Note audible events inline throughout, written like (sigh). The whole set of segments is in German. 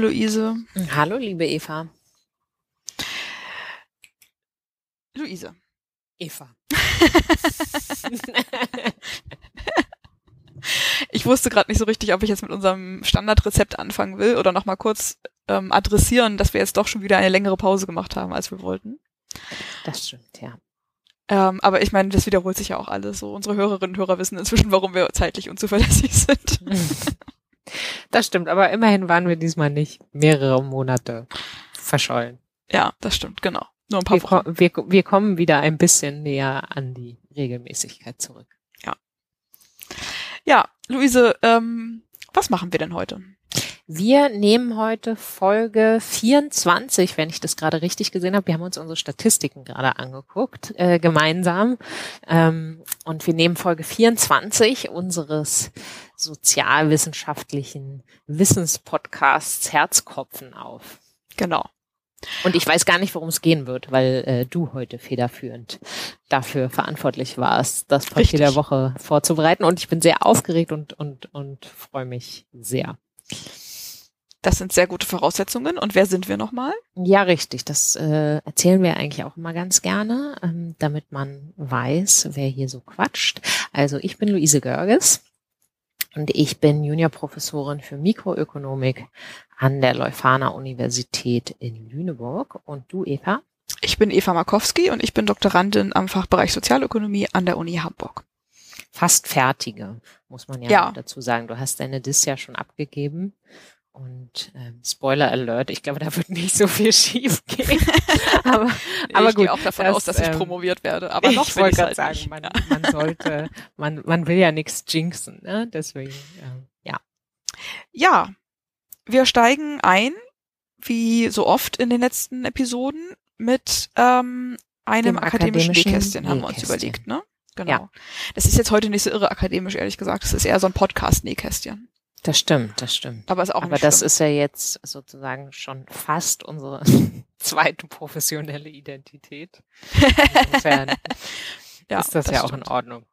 Hallo, liebe Luise. Hallo, liebe Eva. Luise. Eva. (laughs) ich wusste gerade nicht so richtig, ob ich jetzt mit unserem Standardrezept anfangen will oder nochmal kurz ähm, adressieren, dass wir jetzt doch schon wieder eine längere Pause gemacht haben, als wir wollten. Das stimmt, ja. Ähm, aber ich meine, das wiederholt sich ja auch alles. So unsere Hörerinnen und Hörer wissen inzwischen, warum wir zeitlich unzuverlässig sind. (laughs) Das stimmt, aber immerhin waren wir diesmal nicht mehrere Monate verschollen. Ja, das stimmt, genau. Nur ein paar wir, Wochen. wir, wir kommen wieder ein bisschen näher an die Regelmäßigkeit zurück. Ja. Ja, Luise, ähm, was machen wir denn heute? Wir nehmen heute Folge 24, wenn ich das gerade richtig gesehen habe. Wir haben uns unsere Statistiken gerade angeguckt, äh, gemeinsam. Ähm, und wir nehmen Folge 24 unseres sozialwissenschaftlichen Wissenspodcasts Herzkopfen auf. Genau. Und ich weiß gar nicht, worum es gehen wird, weil äh, du heute federführend dafür verantwortlich warst, das Papier Richtig. der Woche vorzubereiten. Und ich bin sehr aufgeregt und, und, und freue mich sehr. Das sind sehr gute Voraussetzungen. Und wer sind wir nochmal? Ja, richtig. Das äh, erzählen wir eigentlich auch immer ganz gerne, ähm, damit man weiß, wer hier so quatscht. Also ich bin Luise Görges und ich bin Juniorprofessorin für Mikroökonomik an der Leuphana Universität in Lüneburg. Und du, Eva? Ich bin Eva Markowski und ich bin Doktorandin am Fachbereich Sozialökonomie an der Uni Hamburg. Fast fertige, muss man ja, Ja. dazu sagen. Du hast deine Dis ja schon abgegeben. Und ähm, Spoiler Alert, ich glaube, da wird nicht so viel schief gehen. aber, (laughs) aber ich gut, gehe auch davon das, aus, dass ich ähm, promoviert werde. Aber noch ich will wollte ich gerade halt sagen, nicht. man, man sollte, man, man will ja nichts jinxen, ne? Deswegen, ähm, ja. Ja, wir steigen ein, wie so oft in den letzten Episoden, mit ähm, einem Dem akademischen akademischen Nähkästchen, haben wir uns überlegt, ne? Genau. Ja. Das ist jetzt heute nicht so irre akademisch, ehrlich gesagt. Das ist eher so ein Podcast-Nähkästchen. Das stimmt, das stimmt. Aber ist auch Aber das schlimm. ist ja jetzt sozusagen schon fast unsere (laughs) zweite professionelle Identität. Insofern (laughs) ja, ist das, ja auch stimmt. in Ordnung.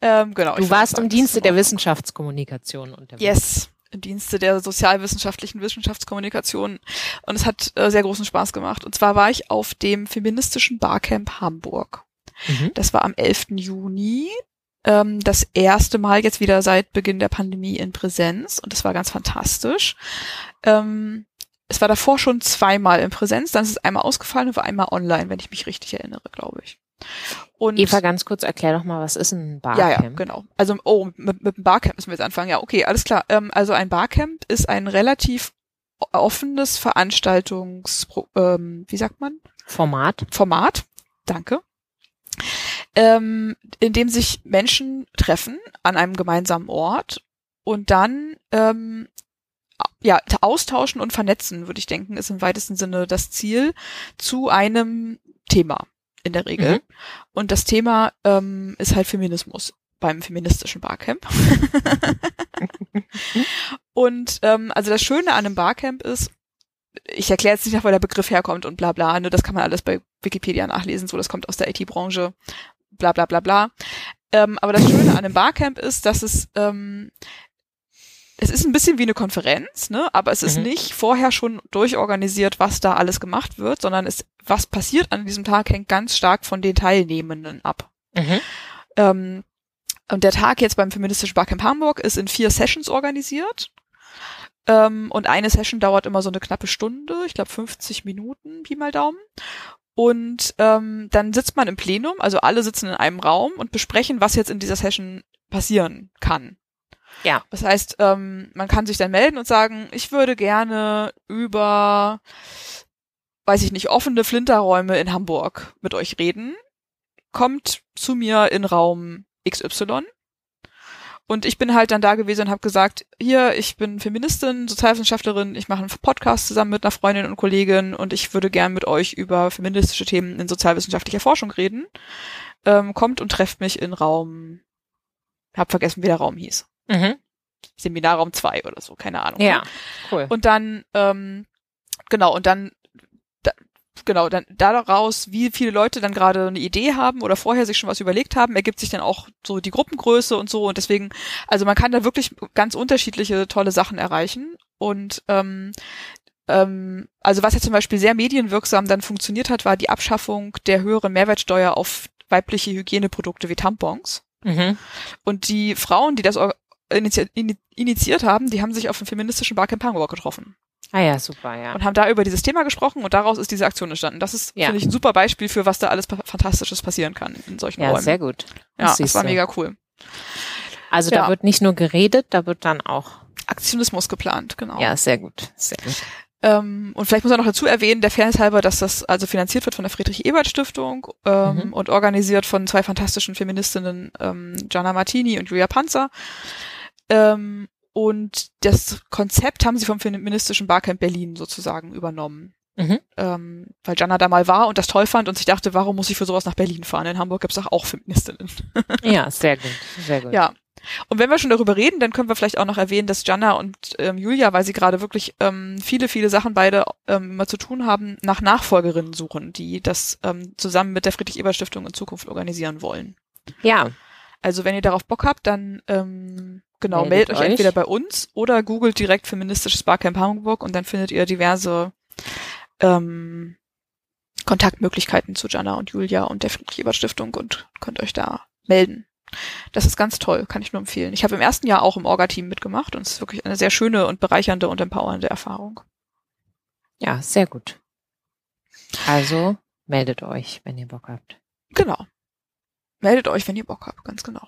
Ähm, genau. Du warst im das Dienste der. Wissenschaftskommunikation unterwegs. Yes, im Dienste der sozialwissenschaftlichen Wissenschaftskommunikation. Und es hat äh, sehr großen Spaß gemacht. Und zwar war ich auf dem feministischen Barcamp Hamburg. Mhm. Das war am 11. Juni. Ähm, das erste Mal jetzt wieder seit Beginn der Pandemie in Präsenz. Und das war ganz fantastisch. Ähm, es war davor schon zweimal in Präsenz, dann ist es einmal ausgefallen und war einmal online, wenn ich mich richtig erinnere, glaube ich. Und Eva, ganz kurz, erklär doch mal, was ist ein ja, Barcamp? ja, genau. Also, oh, mit, mit dem Barcamp müssen wir jetzt anfangen. Ja, okay, alles klar. Ähm, also ein Barcamp ist ein relativ offenes Veranstaltungs, ähm, wie sagt man? Format? Format. Danke. Ähm, in dem sich Menschen treffen an einem gemeinsamen Ort und dann ähm, ja, austauschen und vernetzen, würde ich denken, ist im weitesten Sinne das Ziel zu einem Thema in der Regel. Mhm. Und das Thema ähm, ist halt Feminismus beim feministischen Barcamp. (laughs) und ähm, also das Schöne an einem Barcamp ist, ich erkläre jetzt nicht nach, wo der Begriff herkommt und bla bla, ne, das kann man alles bei Wikipedia nachlesen, so das kommt aus der IT-Branche, bla bla bla bla. Ähm, aber das Schöne an einem Barcamp ist, dass es ähm, es ist ein bisschen wie eine Konferenz, ne? aber es ist Mhm. nicht vorher schon durchorganisiert, was da alles gemacht wird, sondern es, was passiert an diesem Tag hängt ganz stark von den Teilnehmenden ab. Mhm. Ähm, und der Tag jetzt beim Feministischen Barcamp Hamburg ist in vier Sessions organisiert. Ähm, und eine Session dauert immer so eine knappe Stunde, ich glaube 50 Minuten, Pi mal Daumen. Und ähm, dann sitzt man im Plenum, also alle sitzen in einem Raum und besprechen, was jetzt in dieser Session passieren kann. Ja. Das heißt, ähm, man kann sich dann melden und sagen, ich würde gerne über, weiß ich nicht, offene Flinterräume in Hamburg mit euch reden. Kommt zu mir in Raum XY. Und ich bin halt dann da gewesen und habe gesagt, hier, ich bin Feministin, Sozialwissenschaftlerin, ich mache einen Podcast zusammen mit einer Freundin und Kollegin und ich würde gern mit euch über feministische Themen in sozialwissenschaftlicher Forschung reden. Ähm, kommt und trefft mich in Raum, hab vergessen, wie der Raum hieß. Mhm. Seminarraum 2 oder so, keine Ahnung. Ja, cool. Und dann, ähm, genau, und dann, da, genau, dann daraus, wie viele Leute dann gerade eine Idee haben oder vorher sich schon was überlegt haben, ergibt sich dann auch so die Gruppengröße und so. Und deswegen, also man kann da wirklich ganz unterschiedliche tolle Sachen erreichen. Und ähm, ähm, also was ja zum Beispiel sehr medienwirksam dann funktioniert hat, war die Abschaffung der höheren Mehrwertsteuer auf weibliche Hygieneprodukte wie Tampons. Mhm. Und die Frauen, die das initiiert haben, die haben sich auf dem feministischen Barcamp Hamburg getroffen Ah ja, super, ja. und haben da über dieses Thema gesprochen und daraus ist diese Aktion entstanden. Das ist, Ja. finde ich, ein super Beispiel für, was da alles Fantastisches passieren kann in solchen Ja, Räumen. sehr gut. ja, das war du. mega cool. Also da Ja. wird nicht nur geredet, da wird dann auch. Aktionismus geplant, genau. Ja, sehr gut. Sehr gut. Ähm, und vielleicht muss man noch dazu erwähnen, der Fairness halber, dass das also finanziert wird von der Friedrich-Ebert-Stiftung ähm, Mhm. und organisiert von zwei fantastischen Feministinnen, ähm, Gianna Martini und Julia Panzer. Ähm, und das Konzept haben sie vom Feministischen Barcamp Berlin sozusagen übernommen. Mhm. Ähm, weil Gianna da mal war und das toll fand und sich dachte, warum muss ich für sowas nach Berlin fahren? In Hamburg gibt's doch auch Feministinnen. (laughs) Ja, sehr gut. Sehr gut. Ja. Und wenn wir schon darüber reden, dann können wir vielleicht auch noch erwähnen, dass Jana und ähm, Julia, weil sie gerade wirklich ähm, viele, viele Sachen beide ähm, immer zu tun haben, nach Nachfolgerinnen suchen, die das ähm, zusammen mit der Friedrich-Ebert-Stiftung in Zukunft organisieren wollen. Ja, Also wenn ihr darauf Bock habt, dann ähm, genau, Meldet meldet euch euch. entweder bei uns oder googelt direkt feministisches Barcamp Hamburg und dann findet ihr diverse ähm, Kontaktmöglichkeiten zu Jana und Julia und der Friedrich-Ebert-Stiftung und könnt euch da melden. Das ist ganz toll, kann ich nur empfehlen. Ich habe im ersten Jahr auch im Orga-Team mitgemacht und es ist wirklich eine sehr schöne und bereichernde und empowernde Erfahrung. ja, sehr gut. Also meldet euch, wenn ihr Bock habt. Genau. Meldet euch, wenn ihr Bock habt, ganz genau.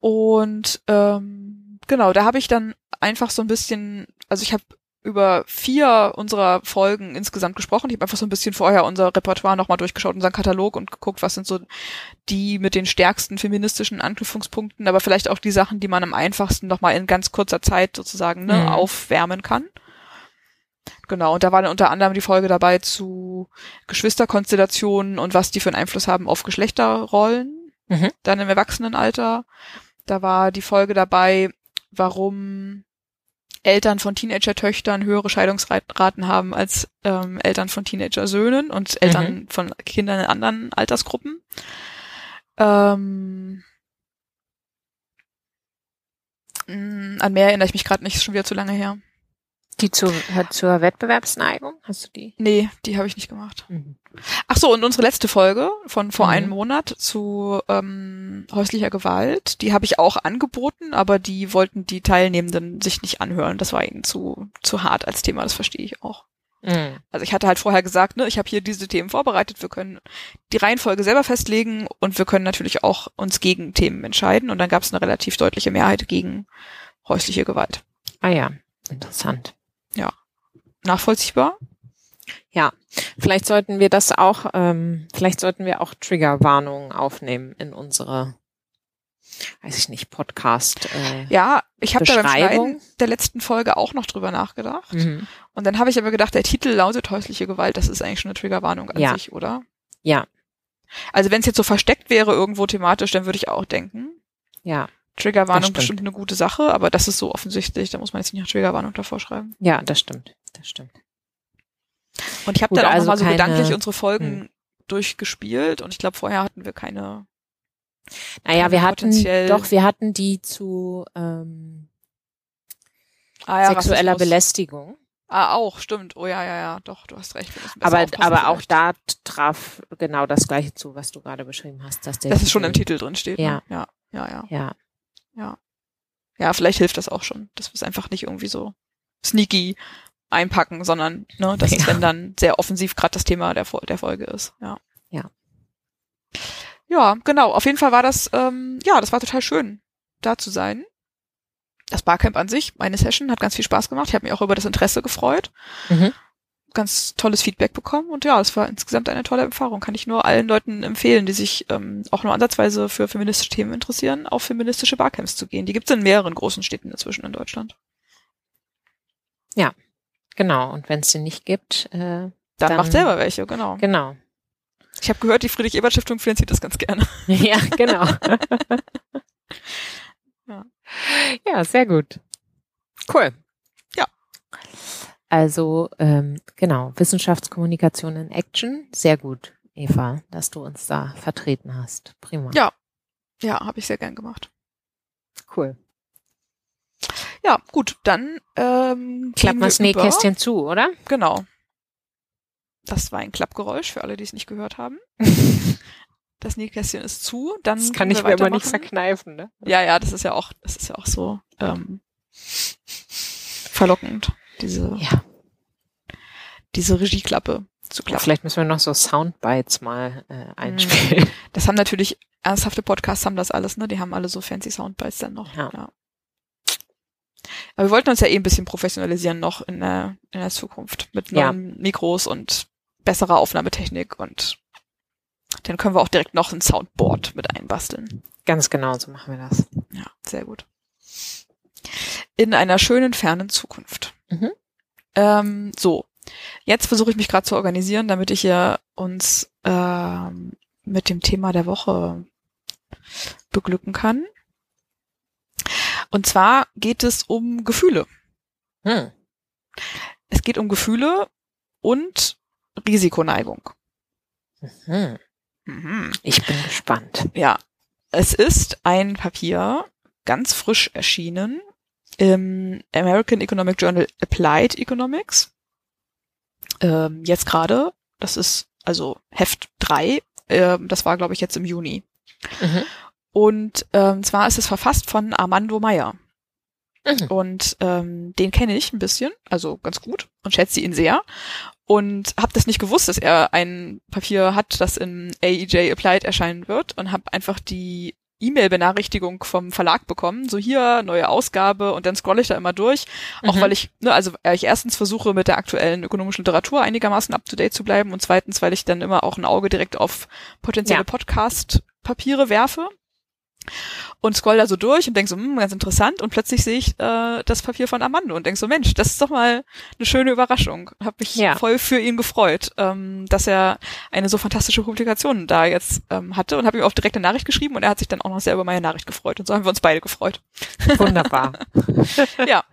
Und ähm, genau, da habe ich dann einfach so ein bisschen, also ich habe über vier unserer Folgen insgesamt gesprochen. Ich habe einfach so ein bisschen vorher unser Repertoire nochmal durchgeschaut, unseren Katalog und geguckt, was sind so die mit den stärksten feministischen Anknüpfungspunkten, aber vielleicht auch die Sachen, die man am einfachsten nochmal in ganz kurzer Zeit sozusagen ne, Mhm. aufwärmen kann. Genau, und da war dann unter anderem die Folge dabei zu Geschwisterkonstellationen und was die für einen Einfluss haben auf Geschlechterrollen, Mhm. dann im Erwachsenenalter. Da war die Folge dabei, warum Eltern von Teenager-Töchtern höhere Scheidungsraten haben als ähm, Eltern von Teenager-Söhnen und Eltern von Kindern in anderen Altersgruppen. Ähm, mh, an mehr erinnere ich mich gerade nicht, ist schon wieder zu lange her. Die zu, zur Wettbewerbsneigung? Hast du die? Nee, die habe ich nicht gemacht. Mhm. Ach so, und unsere letzte Folge von vor Mhm. einem Monat zu ähm, häuslicher Gewalt, die habe ich auch angeboten, aber die wollten die Teilnehmenden sich nicht anhören. Das war ihnen zu, zu hart als Thema, das verstehe ich auch. Mhm. Also ich hatte halt vorher gesagt, ne, ich habe hier diese Themen vorbereitet, wir können die Reihenfolge selber festlegen und wir können natürlich auch uns gegen Themen entscheiden. Und dann gab es eine relativ deutliche Mehrheit gegen häusliche Gewalt. Ah ja, interessant. Nachvollziehbar? Vielleicht sollten wir das auch, ähm, vielleicht sollten wir auch Triggerwarnungen aufnehmen in unsere, weiß ich nicht, Podcast. Äh, Ja, ich habe da beim? Schneiden der letzten Folge auch noch drüber nachgedacht. mhm. Und dann habe ich aber gedacht, der Titel lautet häusliche Gewalt, das ist eigentlich schon eine Triggerwarnung an Ja. sich, oder? Ja, Also wenn es jetzt so versteckt wäre irgendwo thematisch, dann würde ich auch denken, ja, Triggerwarnung stimmt. bestimmt eine gute Sache, aber das ist so offensichtlich, da muss man jetzt nicht noch Triggerwarnung davor schreiben. ja, das stimmt, das stimmt. Und ich habe dann auch also nochmal so keine- gedanklich unsere Folgen Hm. durchgespielt und ich glaube, vorher hatten wir keine. Naja, Keine wir hatten, doch, wir hatten die zu ähm, Ah, ja, sexueller. Belästigung. Ah, auch, stimmt. Oh ja, ja, ja, doch, du hast recht. Aber, aber auch vielleicht. da traf genau das Gleiche zu, was du gerade beschrieben hast. Dass der Dass es schon im Titel drin steht. Ja. Ne? Ja, ja, ja. Ja, Ja, vielleicht hilft das auch schon, dass wir es einfach nicht irgendwie so sneaky einpacken, sondern ne, dass es Ja. wenn dann sehr offensiv gerade das Thema der, der Folge ist. Ja. Ja. Ja, genau. Auf jeden Fall war das, ähm, ja, das war total schön, da zu sein. Das Barcamp an sich, meine Session, hat ganz viel Spaß gemacht. Ich habe mich auch über das Interesse gefreut. Mhm. Ganz tolles Feedback bekommen und ja, es war insgesamt eine tolle Erfahrung. Kann ich nur allen Leuten empfehlen, die sich ähm, auch nur ansatzweise für feministische Themen interessieren, auf feministische Barcamps zu gehen. Die gibt es in mehreren großen Städten inzwischen in Deutschland. genau. Und wenn es den nicht gibt, äh, Dann, Dann- macht selber welche, genau. genau. Ich habe gehört, die Friedrich-Ebert-Stiftung finanziert das ganz gerne. (laughs) ja, genau. (laughs) Ja. ja, sehr gut. Cool. Ja. Also, ähm, genau, Wissenschaftskommunikation in Action. Sehr gut, Eva, dass du uns da vertreten hast. Prima. Ja. Ja, habe ich sehr gern gemacht. Cool. Ja, gut, dann ähm, Klappen wir das Nähkästchen zu, oder? Genau. Das war ein Klappgeräusch für alle, die es nicht gehört haben. (laughs) Das Nähkästchen ist zu. Dann Das kann ich mir aber nicht verkneifen, ne? Ja, ja, das ist ja auch, das ist ja auch so ähm, verlockend, diese, Ja. diese Regieklappe zu klappen. Vielleicht müssen wir noch so Soundbites mal äh, einspielen. Das haben natürlich ernsthafte Podcasts haben das alles, ne? Die haben alle so fancy Soundbites dann noch. Ja. Aber wir wollten uns ja eh ein bisschen professionalisieren noch in der, in der Zukunft mit Ja. neuen Mikros und besserer Aufnahmetechnik und dann können wir auch direkt noch ein Soundboard mit einbasteln. Ganz genau, so machen wir das. Ja, sehr gut. In einer schönen, fernen Zukunft. Mhm. Ähm, so, jetzt versuche ich mich gerade zu organisieren, damit ich hier uns ähm, mit dem Thema der Woche beglücken kann. Und zwar geht es um Gefühle. Hm. Es geht um Gefühle und Risikoneigung. Mhm. Mhm. Ich bin gespannt. Ja, es ist ein Papier, ganz frisch erschienen im American Economic Journal Applied Economics. Ähm, jetzt gerade, das ist also Heft 3, ähm, das war glaube ich jetzt im Juni. Mhm. Und ähm, zwar ist es verfasst von Armando Meyer. Mhm. Und ähm, den kenne ich ein bisschen, also ganz gut und schätze ihn sehr. Und habe das nicht gewusst, dass er ein Papier hat, das in AEJ Applied erscheinen wird und habe einfach die E-Mail-Benachrichtigung vom Verlag bekommen, so hier, neue Ausgabe. Und dann scrolle ich da immer durch, auch Mhm. weil ich, ne, also weil ich erstens versuche mit der aktuellen ökonomischen Literatur einigermaßen up-to-date zu bleiben. Und zweitens, weil ich dann immer auch ein Auge direkt auf potenzielle Ja. Podcast-Papiere werfe und scroll da so durch und denk so, hm, ganz interessant und plötzlich sehe ich äh, das Papier von Armando und denk so, Mensch, das ist doch mal eine schöne Überraschung. Hab mich Ja. voll für ihn gefreut, ähm, dass er eine so fantastische Publikation da jetzt ähm, hatte und habe ihm auch direkt eine Nachricht geschrieben und er hat sich dann auch noch sehr über meine Nachricht gefreut und so haben wir uns beide gefreut. Wunderbar. (laughs) ja.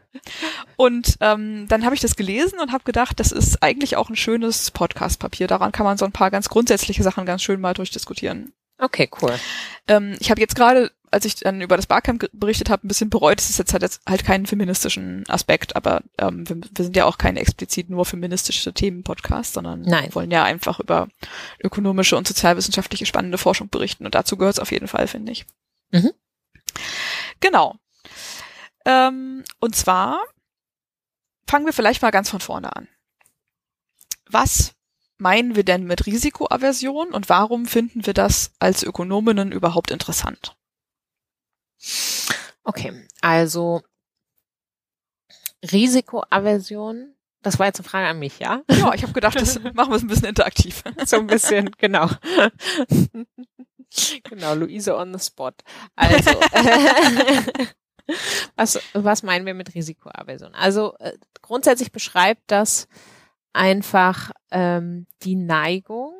Und ähm, dann habe ich das gelesen und habe gedacht, das ist eigentlich auch ein schönes Podcast-Papier. Daran kann man so ein paar ganz grundsätzliche Sachen ganz schön mal durchdiskutieren. Okay, cool. Ähm, ich habe jetzt gerade, als ich dann über das Barcamp berichtet habe, ein bisschen bereut. Es ist jetzt halt, jetzt halt keinen feministischen Aspekt, aber ähm, wir, wir sind ja auch keine explizit nur feministische Themen-Podcast, sondern Nein. wollen ja einfach über ökonomische und sozialwissenschaftliche spannende Forschung berichten. Und dazu gehört es auf jeden Fall, finde ich. Mhm. Genau. Ähm, und zwar fangen wir vielleicht mal ganz von vorne an. Was meinen wir denn mit Risikoaversion und warum finden wir das als Ökonominnen überhaupt interessant? Okay, also Risikoaversion, das war jetzt eine Frage an mich, ja? Ja, ich habe gedacht, das (laughs) machen wir es ein bisschen interaktiv. So ein bisschen, genau. (laughs) genau, Luise on the spot. Also, (laughs) was, was meinen wir mit Risikoaversion? Also äh, grundsätzlich beschreibt das einfach ähm, die Neigung,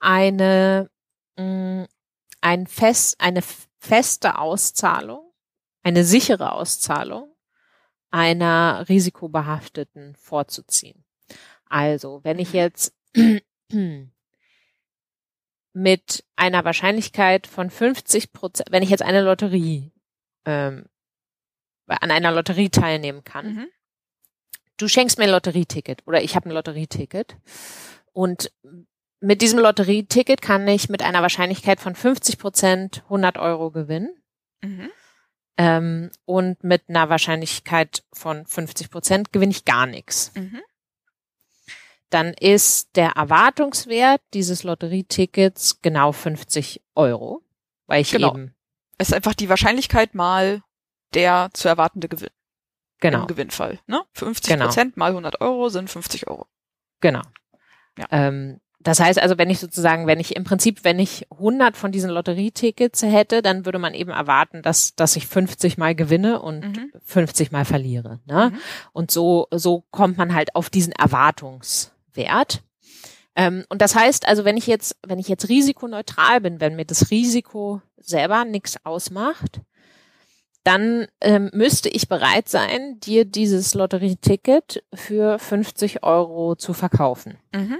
eine, mh, ein fest, eine feste Auszahlung, eine sichere Auszahlung einer risikobehafteten vorzuziehen. Also, wenn ich jetzt (clears throat) mit einer Wahrscheinlichkeit von 50 Prozent, wenn ich jetzt eine Lotterie ähm, an einer Lotterie teilnehmen kann, Mhm. du schenkst mir ein Lotterieticket oder ich habe ein Lotterieticket und mit diesem Lotterieticket kann ich mit einer Wahrscheinlichkeit von 50 Prozent 100 Euro gewinnen Mhm. ähm, und mit einer Wahrscheinlichkeit von 50 Prozent gewinne ich gar nichts. Mhm. Dann ist der Erwartungswert dieses Lotterietickets genau 50 Euro, weil ich Genau. eben Es ist einfach die Wahrscheinlichkeit mal der zu erwartende Gewinn genau im Gewinnfall. Ne? 50 Genau. Prozent mal 100 Euro sind 50 Euro. Genau. Ja. Ähm, das heißt also, wenn ich sozusagen, wenn ich im Prinzip, wenn ich 100 von diesen Lotterietickets hätte, dann würde man eben erwarten, dass, dass ich 50 mal gewinne und Mhm. 50 mal verliere. Ne? Mhm. Und so, so kommt man halt auf diesen Erwartungswert. Ähm, und das heißt also, wenn ich jetzt, wenn ich jetzt risikoneutral bin, wenn mir das Risiko selber nichts ausmacht, dann ähm, müsste ich bereit sein, dir dieses Lotterieticket für 50 Euro zu verkaufen. Mhm.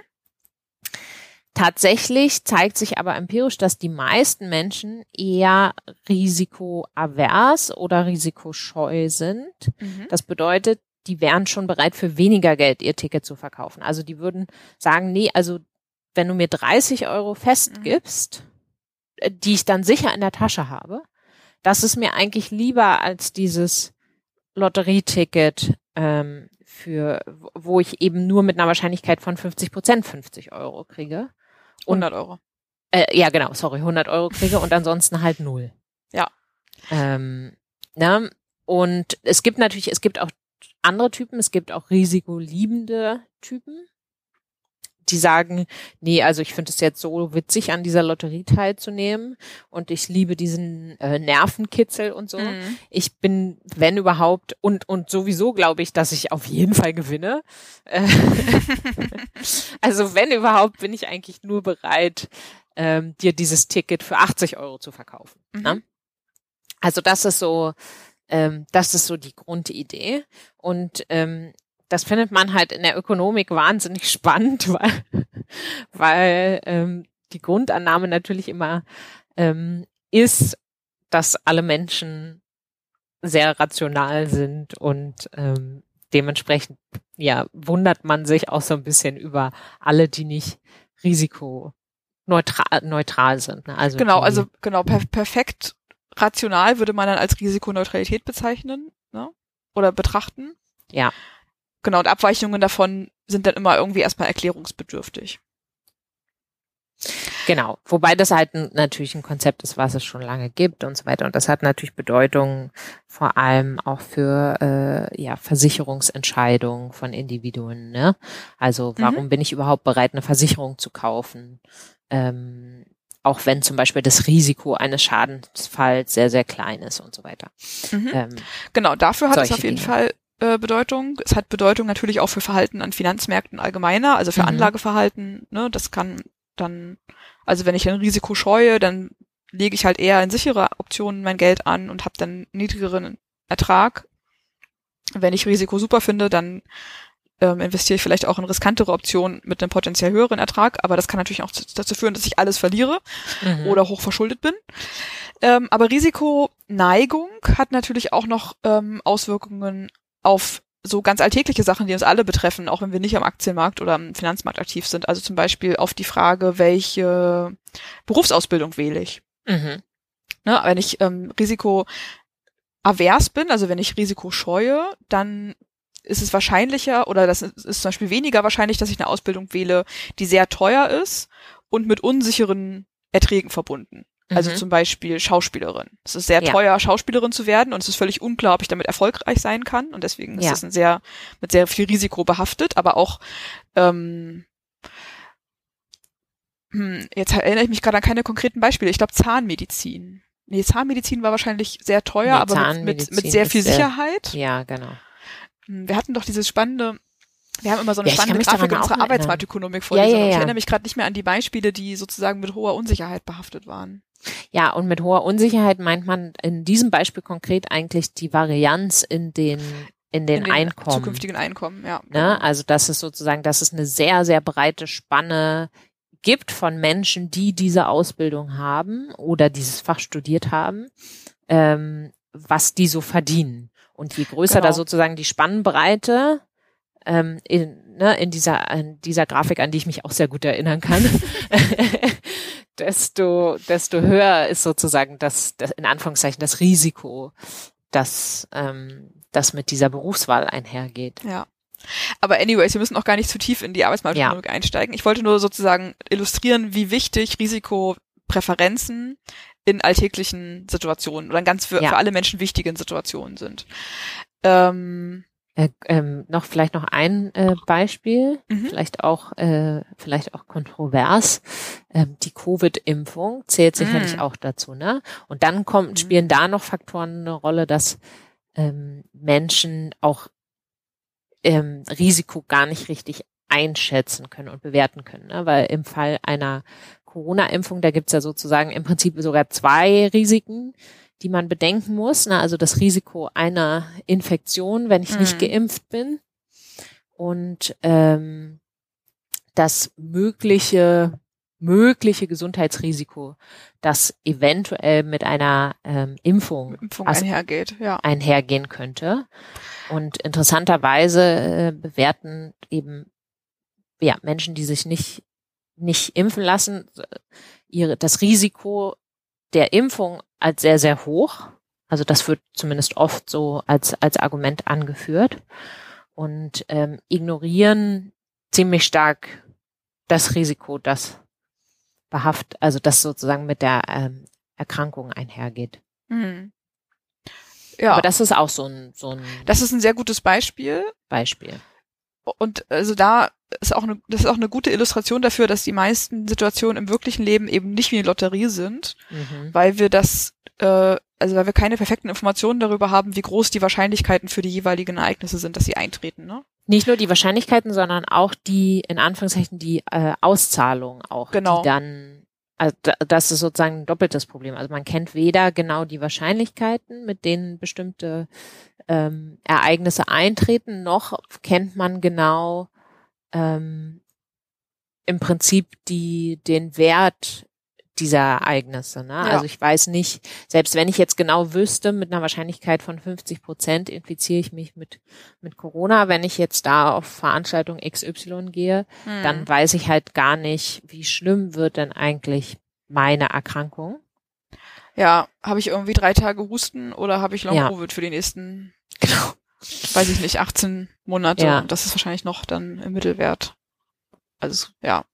Tatsächlich zeigt sich aber empirisch, dass die meisten Menschen eher risikoavers oder risikoscheu sind. Mhm. Das bedeutet, die wären schon bereit, für weniger Geld ihr Ticket zu verkaufen. Also die würden sagen, nee, also wenn du mir 30 Euro festgibst, mhm. die ich dann sicher in der Tasche habe, das ist mir eigentlich lieber als dieses Lotterieticket ähm, für, wo ich eben nur mit einer Wahrscheinlichkeit von 50 Prozent 50 Euro kriege. 100 Euro. Äh, ja, genau, sorry, 100 Euro kriege und ansonsten halt null. Ja. Ähm, ne? Und es gibt natürlich, es gibt auch andere Typen, es gibt auch risikoliebende Typen die sagen, nee, also ich finde es jetzt so witzig, an dieser Lotterie teilzunehmen und ich liebe diesen äh, Nervenkitzel und so. Mhm. Ich bin, wenn überhaupt, und, und sowieso glaube ich, dass ich auf jeden Fall gewinne. Äh, (laughs) also wenn überhaupt, bin ich eigentlich nur bereit, ähm, dir dieses Ticket für 80 Euro zu verkaufen. Mhm. Ne? Also das ist so, ähm, das ist so die Grundidee. Und ähm, das findet man halt in der Ökonomik wahnsinnig spannend, (laughs) weil, weil ähm, die Grundannahme natürlich immer ähm, ist, dass alle Menschen sehr rational sind und ähm, dementsprechend ja wundert man sich auch so ein bisschen über alle, die nicht risikoneutral neutral sind. Ne? Also genau, also genau per perfekt rational würde man dann als Risikoneutralität bezeichnen ne? oder betrachten. Ja. Genau, und Abweichungen davon sind dann immer irgendwie erstmal erklärungsbedürftig. Genau, wobei das halt natürlich ein Konzept ist, was es schon lange gibt und so weiter. Und das hat natürlich Bedeutung vor allem auch für äh, ja, Versicherungsentscheidungen von Individuen. Ne? Also mhm. warum mhm. bin ich überhaupt bereit, eine Versicherung zu kaufen? Ähm, auch wenn zum Beispiel das Risiko eines Schadensfalls sehr, sehr klein ist und so weiter. Mhm. Ähm, genau, dafür hat es auf jeden Dinge. Fall äh, Bedeutung. Es hat Bedeutung natürlich auch für Verhalten an Finanzmärkten allgemeiner, also für mhm. Anlageverhalten. Ne, das kann dann, also wenn ich ein Risiko scheue, dann lege ich halt eher in sichere Optionen mein Geld an und habe dann niedrigeren Ertrag. Wenn ich Risiko super finde, dann ähm, investiere ich vielleicht auch in riskantere Optionen mit einem potenziell höheren Ertrag, aber das kann natürlich auch dazu führen, dass ich alles verliere mhm. oder hoch verschuldet bin. Ähm, aber Risikoneigung hat natürlich auch noch ähm, Auswirkungen auf so ganz alltägliche Sachen, die uns alle betreffen, auch wenn wir nicht am Aktienmarkt oder am Finanzmarkt aktiv sind. Also zum Beispiel auf die Frage, welche Berufsausbildung wähle ich. Mhm. Ne, wenn ich ähm, risikoavers bin, also wenn ich Risiko scheue, dann ist es wahrscheinlicher oder das ist, ist zum Beispiel weniger wahrscheinlich, dass ich eine Ausbildung wähle, die sehr teuer ist und mit unsicheren Erträgen verbunden. Also mhm. zum Beispiel Schauspielerin. Es ist sehr ja. teuer, Schauspielerin zu werden und es ist völlig unklar, ob ich damit erfolgreich sein kann. Und deswegen ist ja. es ein sehr, mit sehr viel Risiko behaftet, aber auch ähm, hm, jetzt erinnere ich mich gerade an keine konkreten Beispiele. Ich glaube Zahnmedizin. Nee, Zahnmedizin war wahrscheinlich sehr teuer, nee, aber mit, mit, mit sehr viel Sicherheit. ja, genau. Hm, wir hatten doch dieses spannende wir haben immer so eine ja, spannende Grafik in unserer Arbeitsmarktökonomik vorlesen. Ja, ja, ja. Ich erinnere mich gerade nicht mehr an die Beispiele, die sozusagen mit hoher Unsicherheit behaftet waren. Ja, und mit hoher Unsicherheit meint man in diesem Beispiel konkret eigentlich die Varianz in den in den, in den Einkommen. Zukünftigen Einkommen, ja. Ne? Also das ist sozusagen, dass es eine sehr, sehr breite Spanne gibt von Menschen, die diese Ausbildung haben oder dieses Fach studiert haben, ähm, was die so verdienen. Und je größer genau. da sozusagen die Spannbreite ähm, in, ne, in dieser in dieser Grafik, an die ich mich auch sehr gut erinnern kann, (laughs) (laughs) desto, desto höher ist sozusagen das, das in Anführungszeichen das Risiko, dass ähm, das mit dieser Berufswahl einhergeht. Ja. Aber anyways, wir müssen auch gar nicht zu tief in die Arbeitsmarktökonomik ja. einsteigen. Ich wollte nur sozusagen illustrieren, wie wichtig Risikopräferenzen in alltäglichen Situationen oder in ganz für, ja. für alle Menschen wichtigen Situationen sind. Ähm, äh, ähm, noch vielleicht noch ein äh, Beispiel, mhm. vielleicht auch äh, vielleicht auch kontrovers. Ähm, die Covid-Impfung zählt sicherlich mhm. auch dazu, ne? Und dann kommen mhm. spielen da noch Faktoren eine Rolle, dass ähm, Menschen auch ähm, Risiko gar nicht richtig einschätzen können und bewerten können, ne? weil im Fall einer Corona-Impfung, da gibt's ja sozusagen im Prinzip sogar zwei Risiken die man bedenken muss. Ne? Also das Risiko einer Infektion, wenn ich mhm. nicht geimpft bin. Und ähm, das mögliche mögliche Gesundheitsrisiko, das eventuell mit einer ähm, Impfung, Impfung einhergeht, ja. einhergehen könnte. Und interessanterweise äh, bewerten eben ja, Menschen, die sich nicht, nicht impfen lassen, ihre, das Risiko der Impfung als sehr, sehr hoch. Also das wird zumindest oft so als, als Argument angeführt und ähm, ignorieren ziemlich stark das Risiko, das behaft, also das sozusagen mit der ähm, Erkrankung einhergeht. Mhm. Ja. Aber das ist auch so ein, so ein Das ist ein sehr gutes Beispiel. Beispiel. Und also da ist auch eine, das ist auch eine gute Illustration dafür, dass die meisten Situationen im wirklichen Leben eben nicht wie eine Lotterie sind, mhm. weil wir das, äh, also weil wir keine perfekten Informationen darüber haben, wie groß die Wahrscheinlichkeiten für die jeweiligen Ereignisse sind, dass sie eintreten. Ne? Nicht nur die Wahrscheinlichkeiten, sondern auch die, in Anführungszeichen, die äh, Auszahlung auch, genau. die dann also das ist sozusagen ein doppeltes Problem. Also man kennt weder genau die Wahrscheinlichkeiten, mit denen bestimmte ähm, Ereignisse eintreten, noch kennt man genau ähm, im Prinzip die den Wert dieser Ereignisse. Ne? Ja. Also ich weiß nicht, selbst wenn ich jetzt genau wüsste, mit einer Wahrscheinlichkeit von 50 Prozent infiziere ich mich mit, mit Corona, wenn ich jetzt da auf Veranstaltung XY gehe, hm. dann weiß ich halt gar nicht, wie schlimm wird denn eigentlich meine Erkrankung. Ja, habe ich irgendwie drei Tage Husten oder habe ich Long-Covid ja. für die nächsten, (laughs) genau. weiß ich nicht, 18 Monate. Ja. Und das ist wahrscheinlich noch dann im Mittelwert. Also ja,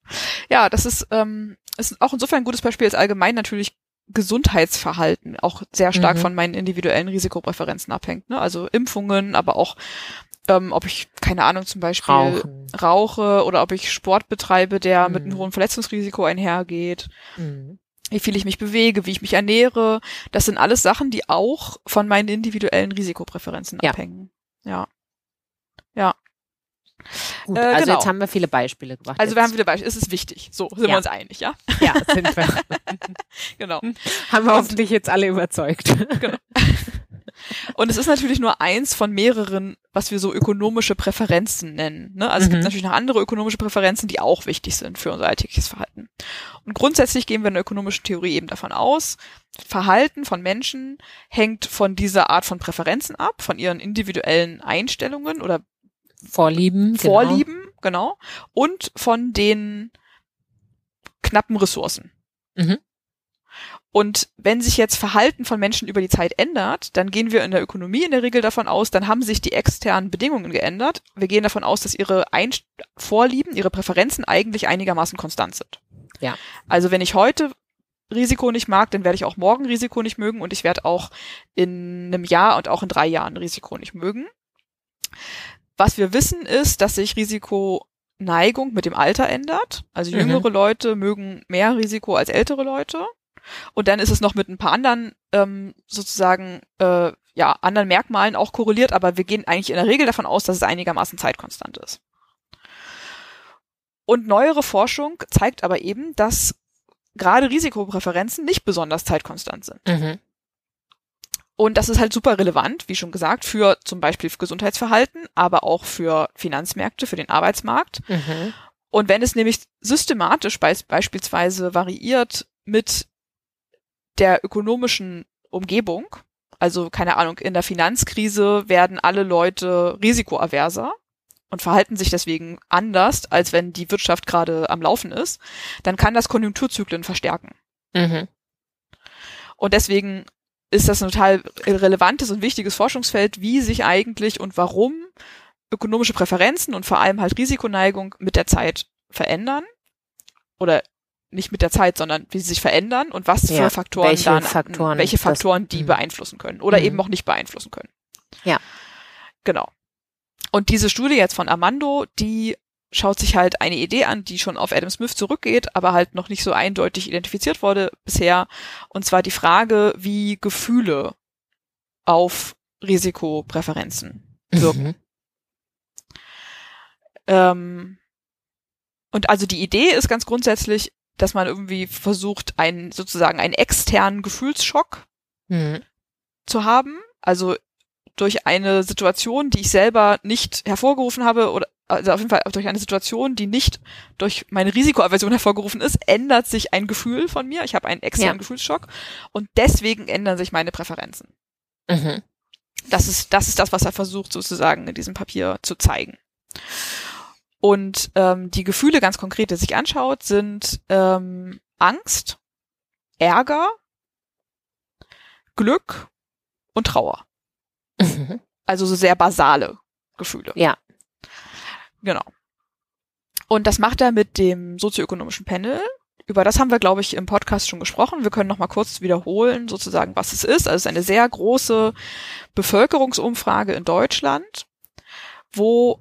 ja, das ist, ähm, ist auch insofern ein gutes Beispiel, als allgemein natürlich Gesundheitsverhalten auch sehr stark mhm. von meinen individuellen Risikopräferenzen abhängt. Ne? Also Impfungen, aber auch ähm, ob ich, keine Ahnung, zum Beispiel Rauchen. rauche oder ob ich Sport betreibe, der mhm. mit einem hohen Verletzungsrisiko einhergeht. Mhm. Wie viel ich mich bewege, wie ich mich ernähre. Das sind alles Sachen, die auch von meinen individuellen Risikopräferenzen ja. abhängen. Ja. Ja. Gut, äh, also genau. jetzt haben wir viele Beispiele gebracht. Also jetzt. wir haben viele Beispiele. Es ist wichtig. So sind ja. wir uns einig, ja? Ja, (laughs) sind wir. genau. Haben wir hoffentlich jetzt alle überzeugt. genau. Und es ist natürlich nur eins von mehreren, was wir so ökonomische Präferenzen nennen. Ne? Also mhm. es gibt mhm. natürlich noch andere ökonomische Präferenzen, die auch wichtig sind für unser alltägliches Verhalten. Und grundsätzlich gehen wir in der ökonomischen Theorie eben davon aus, Verhalten von Menschen hängt von dieser Art von Präferenzen ab, von ihren individuellen Einstellungen oder Vorlieben. Vorlieben, genau. genau. Und von den knappen Ressourcen. Mhm. Und wenn sich jetzt Verhalten von Menschen über die Zeit ändert, dann gehen wir in der Ökonomie in der Regel davon aus, dann haben sich die externen Bedingungen geändert. Wir gehen davon aus, dass ihre Ein Vorlieben, ihre Präferenzen eigentlich einigermaßen konstant sind. Ja. Also wenn ich heute Risiko nicht mag, dann werde ich auch morgen Risiko nicht mögen und ich werde auch in einem Jahr und auch in drei Jahren Risiko nicht mögen. Was wir wissen ist, dass sich Risikoneigung mit dem Alter ändert. Also jüngere mhm. Leute mögen mehr Risiko als ältere Leute. Und dann ist es noch mit ein paar anderen ähm, sozusagen äh, ja anderen Merkmalen auch korreliert, aber wir gehen eigentlich in der Regel davon aus, dass es einigermaßen zeitkonstant ist. Und neuere Forschung zeigt aber eben, dass gerade Risikopräferenzen nicht besonders zeitkonstant sind. Mhm. Und das ist halt super relevant, wie schon gesagt, für zum Beispiel für Gesundheitsverhalten, aber auch für Finanzmärkte, für den Arbeitsmarkt. Mhm. Und wenn es nämlich systematisch be beispielsweise variiert mit der ökonomischen Umgebung. Also keine Ahnung, in der Finanzkrise werden alle Leute risikoaverser und verhalten sich deswegen anders, als wenn die Wirtschaft gerade am Laufen ist, dann kann das Konjunkturzyklen verstärken. Mhm. Und deswegen ist das ein total relevantes und wichtiges Forschungsfeld, wie sich eigentlich und warum ökonomische Präferenzen und vor allem halt Risikoneigung mit der Zeit verändern oder nicht mit der Zeit, sondern wie sie sich verändern und was ja, für Faktoren welche dann, Faktoren welche Faktoren das, die mh. beeinflussen können oder mh. eben auch nicht beeinflussen können. Ja. Genau. Und diese Studie jetzt von Armando, die schaut sich halt eine Idee an, die schon auf Adam Smith zurückgeht, aber halt noch nicht so eindeutig identifiziert wurde bisher. Und zwar die Frage, wie Gefühle auf Risikopräferenzen wirken. Mhm. Ähm, und also die Idee ist ganz grundsätzlich, dass man irgendwie versucht, einen sozusagen einen externen Gefühlsschock mhm. zu haben. Also durch eine Situation, die ich selber nicht hervorgerufen habe oder also auf jeden Fall durch eine Situation, die nicht durch meine Risikoaversion hervorgerufen ist, ändert sich ein Gefühl von mir. Ich habe einen externen ja. Gefühlsschock und deswegen ändern sich meine Präferenzen. Mhm. Das ist, das ist das, was er versucht sozusagen in diesem Papier zu zeigen. Und ähm, die Gefühle ganz konkret, die sich anschaut, sind ähm, Angst, Ärger, Glück und Trauer. Mhm. Also so sehr basale Gefühle. Ja. Genau. Und das macht er mit dem sozioökonomischen Panel. Über das haben wir, glaube ich, im Podcast schon gesprochen. Wir können noch mal kurz wiederholen, sozusagen, was es ist. Also es ist eine sehr große Bevölkerungsumfrage in Deutschland, wo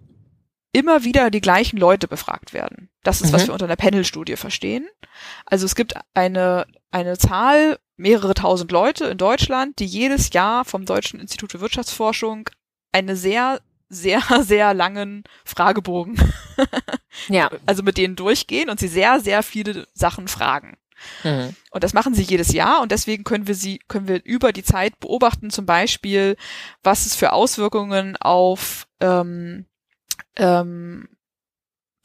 immer wieder die gleichen Leute befragt werden. Das ist, mhm. was wir unter einer Panel-Studie verstehen. Also es gibt eine, eine Zahl, mehrere tausend Leute in Deutschland, die jedes Jahr vom Deutschen Institut für Wirtschaftsforschung eine sehr, sehr, (laughs) sehr langen Fragebogen, (laughs) ja. also mit denen durchgehen und sie sehr, sehr viele Sachen fragen. Mhm. Und das machen sie jedes Jahr und deswegen können wir sie, können wir über die Zeit beobachten, zum Beispiel, was es für Auswirkungen auf ähm, ähm,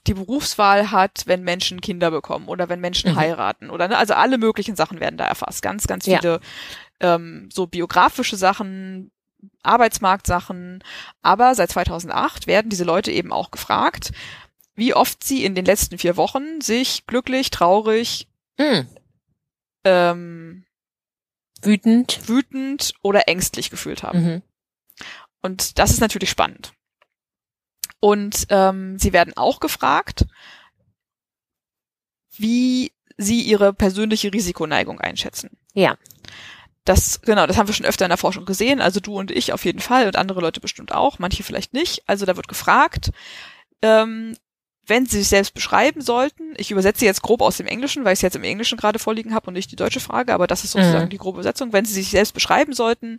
die Berufswahl hat, wenn Menschen Kinder bekommen oder wenn Menschen mhm. heiraten oder ne, also alle möglichen Sachen werden da erfasst. Ganz, ganz viele ja. ähm, so biografische Sachen, Arbeitsmarktsachen. Aber seit 2008 werden diese Leute eben auch gefragt, wie oft sie in den letzten vier Wochen sich glücklich, traurig, mhm. ähm, wütend, wütend oder ängstlich gefühlt haben. Mhm. Und das ist natürlich spannend. Und ähm, sie werden auch gefragt, wie sie ihre persönliche Risikoneigung einschätzen. Ja. Das, genau, das haben wir schon öfter in der Forschung gesehen. Also du und ich auf jeden Fall und andere Leute bestimmt auch, manche vielleicht nicht. Also da wird gefragt, ähm, wenn sie sich selbst beschreiben sollten, ich übersetze jetzt grob aus dem Englischen, weil ich es jetzt im Englischen gerade vorliegen habe und nicht die deutsche Frage, aber das ist sozusagen mhm. die grobe Übersetzung, wenn sie sich selbst beschreiben sollten,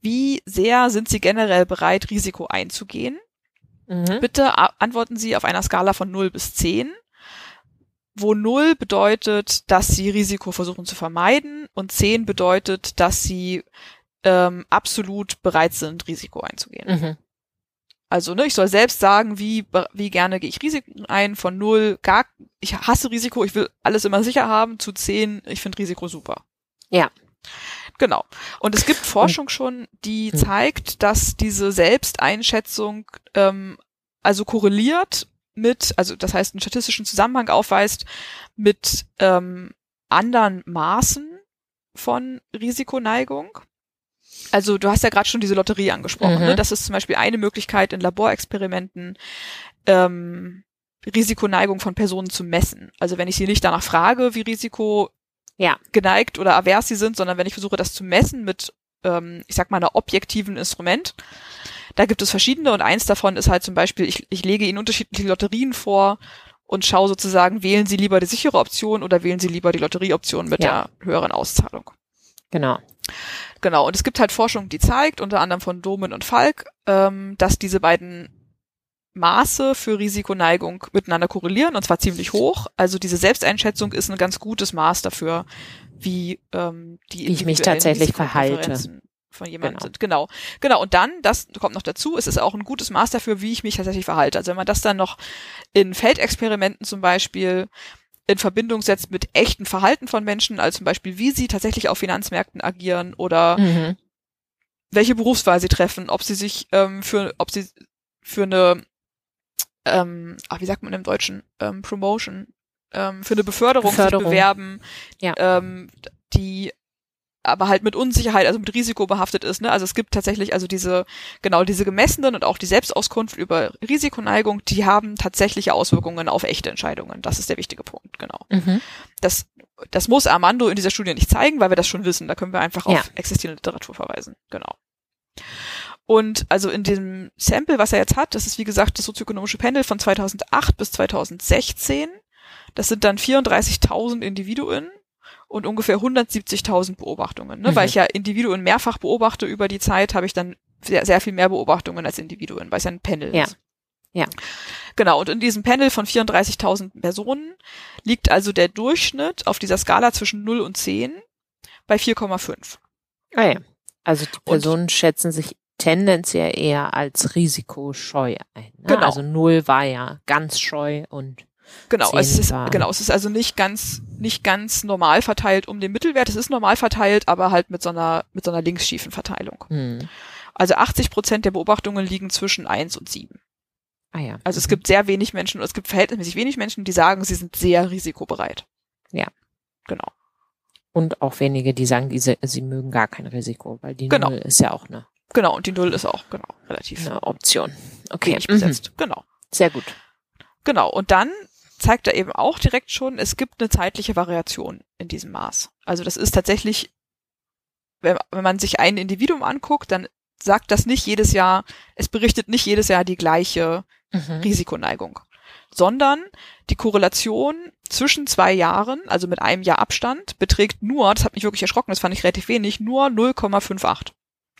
wie sehr sind sie generell bereit, Risiko einzugehen? Mhm. Bitte antworten Sie auf einer Skala von 0 bis 10, wo 0 bedeutet, dass Sie Risiko versuchen zu vermeiden und 10 bedeutet, dass Sie ähm, absolut bereit sind, Risiko einzugehen. Mhm. Also, ne, ich soll selbst sagen, wie, wie gerne gehe ich Risiken ein, von 0, gar, ich hasse Risiko, ich will alles immer sicher haben, zu 10, ich finde Risiko super. Ja. Genau. Und es gibt Forschung schon, die hm. zeigt, dass diese Selbsteinschätzung ähm, also korreliert mit, also das heißt einen statistischen Zusammenhang aufweist mit ähm, anderen Maßen von Risikoneigung. Also du hast ja gerade schon diese Lotterie angesprochen. Ne? Mhm. Ne? Das ist zum Beispiel eine Möglichkeit in Laborexperimenten, ähm, Risikoneigung von Personen zu messen. Also wenn ich sie nicht danach frage, wie Risiko ja. geneigt oder avers sie sind, sondern wenn ich versuche, das zu messen mit, ähm, ich sag mal, einer objektiven Instrument. Da gibt es verschiedene und eins davon ist halt zum Beispiel, ich, ich lege Ihnen unterschiedliche Lotterien vor und schaue sozusagen, wählen Sie lieber die sichere Option oder wählen Sie lieber die Lotterieoption mit ja. der höheren Auszahlung. Genau. Genau. Und es gibt halt Forschung, die zeigt, unter anderem von Domen und Falk, ähm, dass diese beiden Maße für Risikoneigung miteinander korrelieren und zwar ziemlich hoch. Also diese Selbsteinschätzung ist ein ganz gutes Maß dafür, wie ähm, die wie ich mich tatsächlich verhalte von jemandem genau. sind. Genau. Genau. Und dann, das kommt noch dazu, es ist auch ein gutes Maß dafür, wie ich mich tatsächlich verhalte. Also wenn man das dann noch in Feldexperimenten zum Beispiel in Verbindung setzt mit echten Verhalten von Menschen, also zum Beispiel, wie sie tatsächlich auf Finanzmärkten agieren oder mhm. welche Berufswahl sie treffen, ob sie sich ähm, für, ob sie für eine ähm, ach, wie sagt man im Deutschen, ähm, Promotion, ähm, für eine Beförderung, Beförderung. sich bewerben, ja. ähm, die aber halt mit Unsicherheit, also mit Risiko behaftet ist. Ne? Also es gibt tatsächlich also diese, genau diese gemessenen und auch die Selbstauskunft über Risikoneigung, die haben tatsächliche Auswirkungen auf echte Entscheidungen. Das ist der wichtige Punkt, genau. Mhm. Das, das muss Armando in dieser Studie nicht zeigen, weil wir das schon wissen. Da können wir einfach ja. auf existierende Literatur verweisen. Genau. Und also in dem Sample, was er jetzt hat, das ist wie gesagt das sozioökonomische Panel von 2008 bis 2016. Das sind dann 34.000 Individuen und ungefähr 170.000 Beobachtungen. Ne? Mhm. Weil ich ja Individuen mehrfach beobachte über die Zeit, habe ich dann sehr, sehr viel mehr Beobachtungen als Individuen, weil es ja ein Panel ja. ist. Ja. Genau, und in diesem Panel von 34.000 Personen liegt also der Durchschnitt auf dieser Skala zwischen 0 und 10 bei 4,5. Ah ja. Also die Personen und, schätzen sich tendenziell eher als risikoscheu ein. Ne? Genau. Also null war ja ganz scheu und Genau, es ist, genau, es ist also nicht ganz, nicht ganz normal verteilt um den Mittelwert. Es ist normal verteilt, aber halt mit so einer, mit so einer linksschiefen Verteilung. hm. Also 80 Prozent der Beobachtungen liegen zwischen 1 und 7. ah ja. Also es Mhm. gibt sehr wenig Menschen, es gibt verhältnismäßig wenig Menschen, die sagen, sie sind sehr risikobereit. Ja. Genau. und auch wenige, die sagen, diese, sie mögen gar kein Risiko, weil die Genau. Null ist ja auch eine, Genau. Und die Null ist auch, genau, relativ eine Option. Okay, mhm. besetzt. Genau. sehr gut. Genau. Und dann zeigt er eben auch direkt schon, es gibt eine zeitliche Variation in diesem Maß. Also das ist tatsächlich, wenn, wenn man sich ein Individuum anguckt, dann sagt das nicht jedes Jahr, es berichtet nicht jedes Jahr die gleiche Mhm. Risikoneigung, sondern die Korrelation zwischen zwei Jahren, also mit einem Jahr Abstand, beträgt nur, das hat mich wirklich erschrocken, das fand ich relativ wenig, nur 0,58.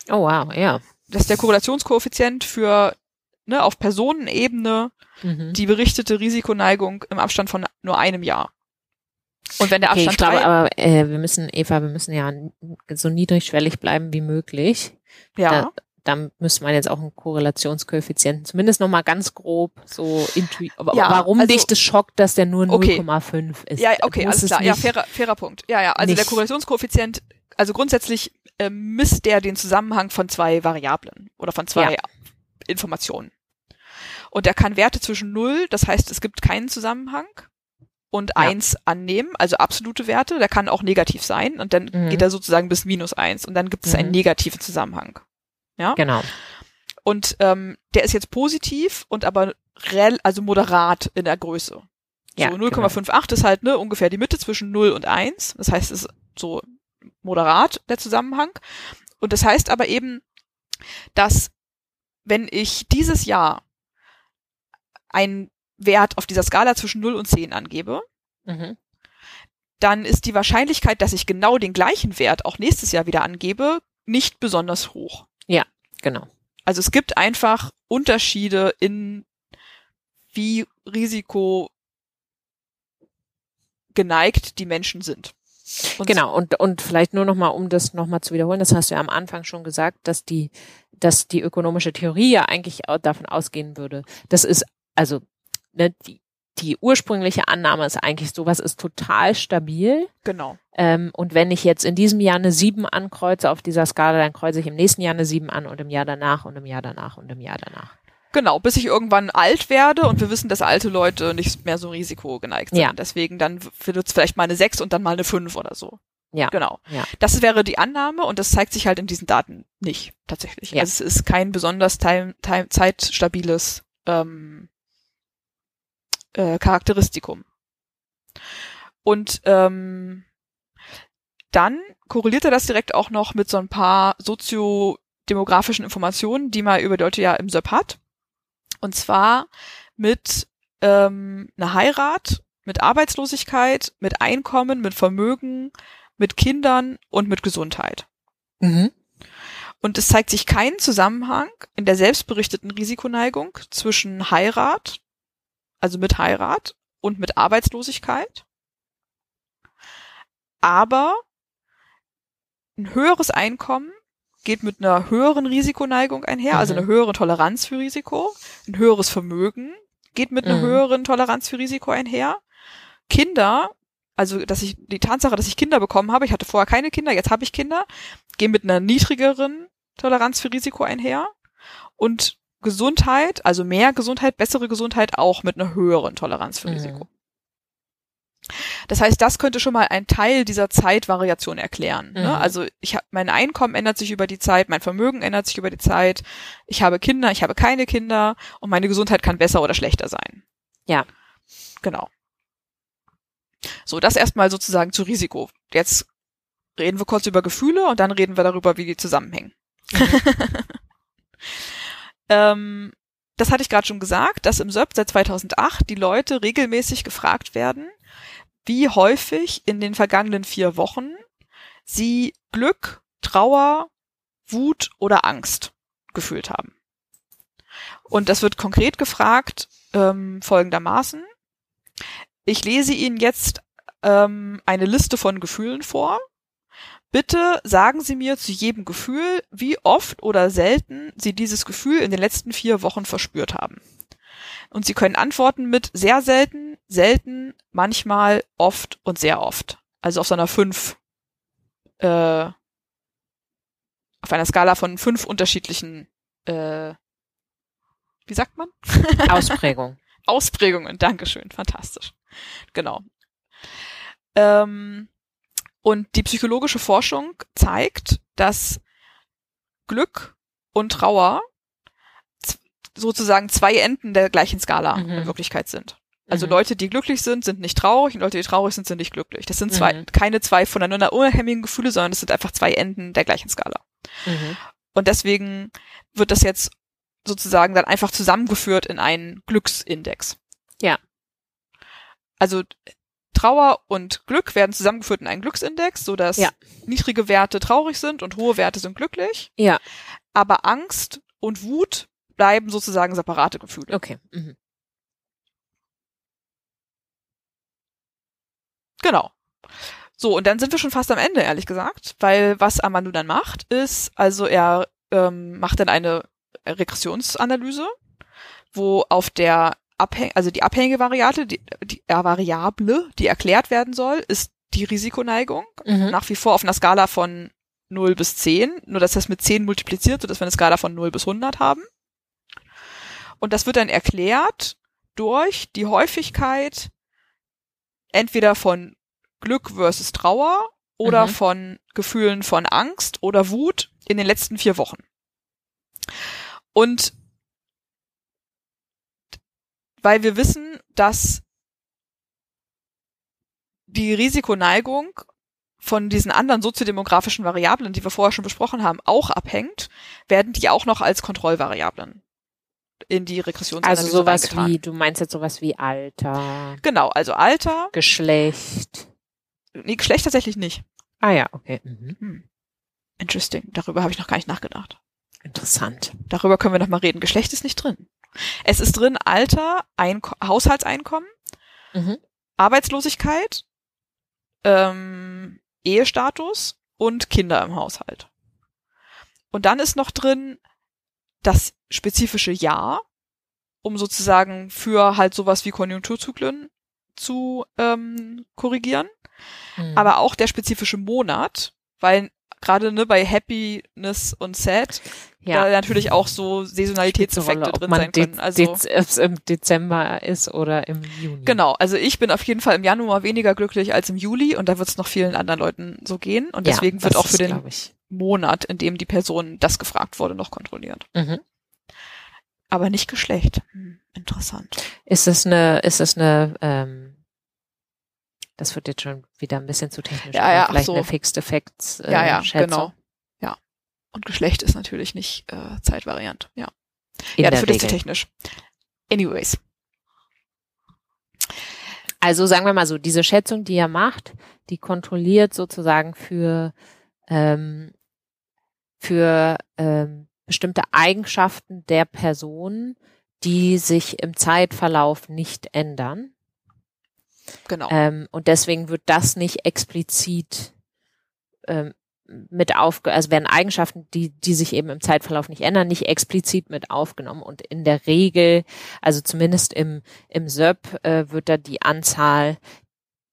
Oh wow, ja. Das ist der Korrelationskoeffizient für ne, auf Personenebene Mhm. die berichtete Risikoneigung im Abstand von nur einem Jahr. Und wenn der Okay, ich Abstand glaube, drei, aber äh, wir müssen, Eva, wir müssen ja so niedrigschwellig bleiben wie möglich. ja, Da, da müsste man jetzt auch einen Korrelationskoeffizienten, zumindest nochmal ganz grob so intu aber Ja, warum also- dich das schockt, dass der nur Okay. 0,5 ist. ja, okay, alles es klar, ja, fairer, fairer Punkt. Ja, ja, also der nicht- Korrelationskoeffizient, also grundsätzlich äh, misst der den Zusammenhang von zwei Variablen oder von zwei Ja. Informationen. Und er kann Werte zwischen null, das heißt, es gibt keinen Zusammenhang, und Ja. eins annehmen, also absolute Werte. Der kann auch negativ sein und dann Mhm. geht er sozusagen bis minus eins und dann gibt es einen Mhm. negativen Zusammenhang. Ja. Genau. Und ähm, der ist jetzt positiv und aber rel also moderat in der Größe. Ja, so 0,58 ist halt ne, ungefähr die Mitte zwischen 0 und 1. Das heißt, es ist so moderat der Zusammenhang. Und das heißt aber eben, dass wenn ich dieses Jahr einen Wert auf dieser Skala zwischen 0 und 10 angebe, Mhm. dann ist die Wahrscheinlichkeit, dass ich genau den gleichen Wert auch nächstes Jahr wieder angebe, nicht besonders hoch. Genau. Also es gibt einfach Unterschiede in wie risiko geneigt die Menschen sind. Und Genau, und, und vielleicht nur nochmal, um das nochmal zu wiederholen, das hast du ja am Anfang schon gesagt, dass die, dass die ökonomische Theorie ja eigentlich auch davon ausgehen würde, das ist, also, ne, die, die ursprüngliche Annahme ist eigentlich, sowas ist total stabil. Genau. Ähm, und wenn ich jetzt in diesem Jahr eine 7 ankreuze auf dieser Skala, dann kreuze ich im nächsten Jahr eine 7 an und im Jahr danach und im Jahr danach und im Jahr danach. Genau, bis ich irgendwann alt werde und wir wissen, dass alte Leute nicht mehr so risikogeneigt sind. Ja. Deswegen dann wird es vielleicht mal eine 6 und dann mal eine 5 oder so. Ja. Genau. Ja. Das wäre die Annahme und das zeigt sich halt in diesen Daten nicht, tatsächlich. Ja. Also es ist kein besonders time, time, zeitstabiles ähm, äh, Charakteristikum. Und ähm, dann korreliert er das direkt auch noch mit so ein paar soziodemografischen Informationen, die man über Leute ja im SÖP hat. Und zwar mit ähm, einer Heirat, mit Arbeitslosigkeit, mit Einkommen, mit Vermögen, mit Kindern und mit Gesundheit. Mhm. Und es zeigt sich kein Zusammenhang in der selbstberichteten Risikoneigung zwischen Heirat, also mit Heirat und mit Arbeitslosigkeit. Aber ein höheres Einkommen geht mit einer höheren Risikoneigung einher, also Mhm. eine höhere Toleranz für Risiko. Ein höheres Vermögen geht mit einer Mhm. höheren Toleranz für Risiko einher. Kinder, also dass ich die Tatsache, dass ich Kinder bekommen habe, ich hatte vorher keine Kinder, jetzt habe ich Kinder, gehen mit einer niedrigeren Toleranz für Risiko einher. Und Gesundheit, also mehr Gesundheit, bessere Gesundheit auch mit einer höheren Toleranz für Mhm. Das heißt, das könnte schon mal ein Teil dieser Zeitvariation erklären. Mhm. Ne? Also ich hab, mein Einkommen ändert sich über die Zeit, mein Vermögen ändert sich über die Zeit, ich habe Kinder, ich habe keine Kinder und meine Gesundheit kann besser oder schlechter sein. Ja. Genau. So, das erstmal sozusagen zu Risiko. Jetzt reden wir kurz über Gefühle und dann reden wir darüber, wie die zusammenhängen. (laughs) ähm, das hatte ich gerade schon gesagt, dass im SÖP seit 2008 die Leute regelmäßig gefragt werden, wie häufig in den vergangenen vier Wochen sie Glück, Trauer, Wut oder Angst gefühlt haben. Und das wird konkret gefragt ähm, folgendermaßen. Ich lese Ihnen jetzt ähm, eine Liste von Gefühlen vor. Bitte sagen Sie mir zu jedem Gefühl, wie oft oder selten Sie dieses Gefühl in den letzten vier Wochen verspürt haben. Und Sie können antworten mit sehr selten, selten, manchmal, oft und sehr oft. Also auf so einer fünf, äh, auf einer Skala von fünf unterschiedlichen, äh, wie sagt man? (laughs) Ausprägung. Ausprägungen, Dankeschön, fantastisch. Genau. Ähm, und die psychologische Forschung zeigt, dass Glück und Trauer sozusagen zwei Enden der gleichen Skala mhm. in Wirklichkeit sind. Also mhm. Leute, die glücklich sind, sind nicht traurig und Leute, die traurig sind, sind nicht glücklich. Das sind zwei, mhm. keine zwei voneinander unabhängigen Gefühle, sondern das sind einfach zwei Enden der gleichen Skala. Mhm. Und deswegen wird das jetzt sozusagen dann einfach zusammengeführt in einen Glücksindex. Ja. Also Trauer und Glück werden zusammengeführt in einen Glücksindex, so dass ja. niedrige Werte traurig sind und hohe Werte sind glücklich. Ja. Aber Angst und Wut bleiben sozusagen separate Gefühle. Okay. Mhm. Genau. So, und dann sind wir schon fast am Ende, ehrlich gesagt, weil was Amandu dann macht, ist, also er ähm, macht dann eine Regressionsanalyse, wo auf der Abhäng also die abhängige Variable, die, die äh, Variable, die erklärt werden soll, ist die Risikoneigung. Mhm. Nach wie vor auf einer Skala von 0 bis 10, nur dass das mit 10 multipliziert, sodass wir eine Skala von 0 bis 100 haben. Und das wird dann erklärt durch die Häufigkeit entweder von Glück versus Trauer oder mhm. von Gefühlen von Angst oder Wut in den letzten vier Wochen. Und weil wir wissen, dass die Risikoneigung von diesen anderen soziodemografischen Variablen, die wir vorher schon besprochen haben, auch abhängt, werden die auch noch als Kontrollvariablen in die Regressionsanalyse Also sowas wie, du meinst jetzt sowas wie Alter. Genau, also Alter. Geschlecht. Nee, Geschlecht tatsächlich nicht. Ah ja, okay. Mhm. Hm. Interesting. Darüber habe ich noch gar nicht nachgedacht. Interessant. Darüber können wir noch mal reden. Geschlecht ist nicht drin. Es ist drin Alter, Einko Haushaltseinkommen, mhm. Arbeitslosigkeit, ähm, Ehestatus und Kinder im Haushalt. Und dann ist noch drin das spezifische Jahr, um sozusagen für halt sowas wie Konjunkturzyklen zu ähm, korrigieren. Mhm. Aber auch der spezifische Monat, weil gerade ne, bei Happiness und Sad ja. da natürlich auch so Saisonalitätseffekte drin sein können. Also ob es im Dezember ist oder im Juni. Genau, also ich bin auf jeden Fall im Januar weniger glücklich als im Juli und da wird es noch vielen anderen Leuten so gehen und deswegen ja, wird auch für den Monat, in dem die Person das gefragt wurde, noch kontrolliert. Mhm. Aber nicht Geschlecht. Hm, interessant. Ist es eine, ist es eine ähm, das wird jetzt schon wieder ein bisschen zu technisch. Ja, ja, vielleicht so. eine Fixed Effects äh, Ja, ja, Schätzung. genau. Ja. Und Geschlecht ist natürlich nicht äh, Zeitvariant. Ja. In ja, das wird jetzt zu technisch. Anyways. Also sagen wir mal so, diese Schätzung, die er macht, die kontrolliert sozusagen für ähm, für ähm, bestimmte Eigenschaften der Person, die sich im Zeitverlauf nicht ändern. Genau. Ähm, und deswegen wird das nicht explizit ähm, mit aufge, also werden Eigenschaften, die, die sich eben im Zeitverlauf nicht ändern, nicht explizit mit aufgenommen. Und in der Regel, also zumindest im, im SÖP, äh, wird da die Anzahl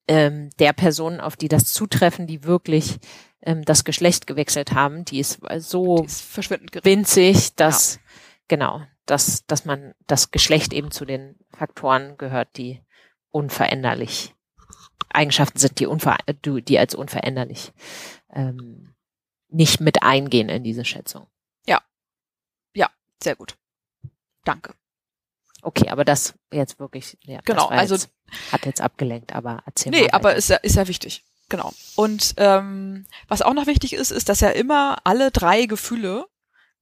ähm, der Personen, auf die das zutreffen, die wirklich ähm, das Geschlecht gewechselt haben, die ist so die ist winzig, dass, ja. genau, dass, dass man das Geschlecht eben zu den Faktoren gehört, die unveränderlich. Eigenschaften sind, die, unver die als unveränderlich ähm, nicht mit eingehen in diese Schätzung. Ja. Ja, sehr gut. Danke. Okay, aber das jetzt wirklich, ja, genau, also jetzt, hat jetzt abgelenkt, aber erzähl nee, mal. Nee, aber ist ja, ist ja wichtig. Genau. Und ähm, was auch noch wichtig ist, ist, dass er immer alle drei Gefühle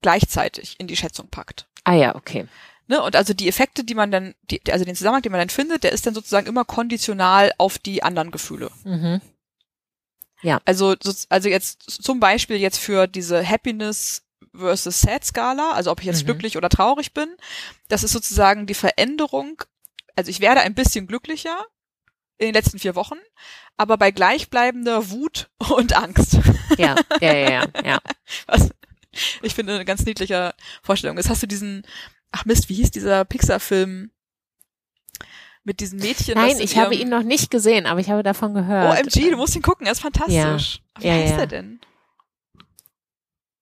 gleichzeitig in die Schätzung packt. Ah ja, okay. Ne? Und also die Effekte, die man dann, die, also den Zusammenhang, den man dann findet, der ist dann sozusagen immer konditional auf die anderen Gefühle. Mhm. Ja. Also, also jetzt zum Beispiel jetzt für diese Happiness versus Sad Skala, also ob ich jetzt mhm. glücklich oder traurig bin, das ist sozusagen die Veränderung. Also ich werde ein bisschen glücklicher, in den letzten vier Wochen, aber bei gleichbleibender Wut (laughs) und Angst. Ja, ja, ja, ja. ja. (laughs) Was ich finde eine ganz niedliche Vorstellung ist. Hast du diesen, ach Mist, wie hieß dieser Pixar-Film mit diesem Mädchen? Nein, in ich habe ihn noch nicht gesehen, aber ich habe davon gehört. OMG, du musst ihn gucken, er ist fantastisch. Wie Ja, heißt ja. er denn?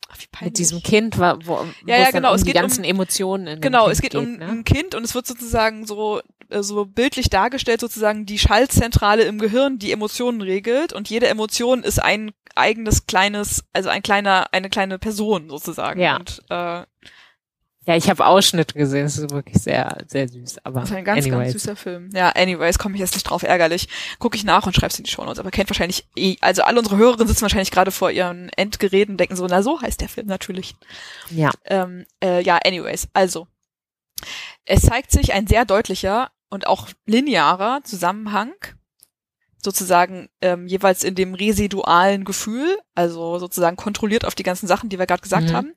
Ach, wie peinlich. Mit diesem Kind, wo, wo Ja, ja, genau, um es die geht um- ganzen Emotionen in Genau, es geht um ne? ein Kind und es wird sozusagen so, äh, so bildlich dargestellt, sozusagen die Schaltzentrale im Gehirn, die Emotionen regelt und jede Emotion ist ein eigenes kleines, also ein kleiner, eine kleine Person sozusagen. Ja. Und äh, Ja, ich habe Ausschnitte gesehen, das ist wirklich sehr, sehr süß. Aber das ist ein ganz, anyways. ganz süßer Film. Ja, anyways, komme ich jetzt nicht drauf, ärgerlich. Gucke ich nach und schreib's in die Shownotes. Aber kennt wahrscheinlich eh, also alle unsere Hörerinnen sitzen wahrscheinlich gerade vor ihren Endgeräten und denken so, na so heißt der Film natürlich. Ja. Ähm, äh, ja, anyways, also. Es zeigt sich ein sehr deutlicher und auch linearer Zusammenhang, sozusagen ähm, jeweils in dem residualen Gefühl, also sozusagen kontrolliert auf die ganzen Sachen, die wir gerade gesagt Mhm. haben.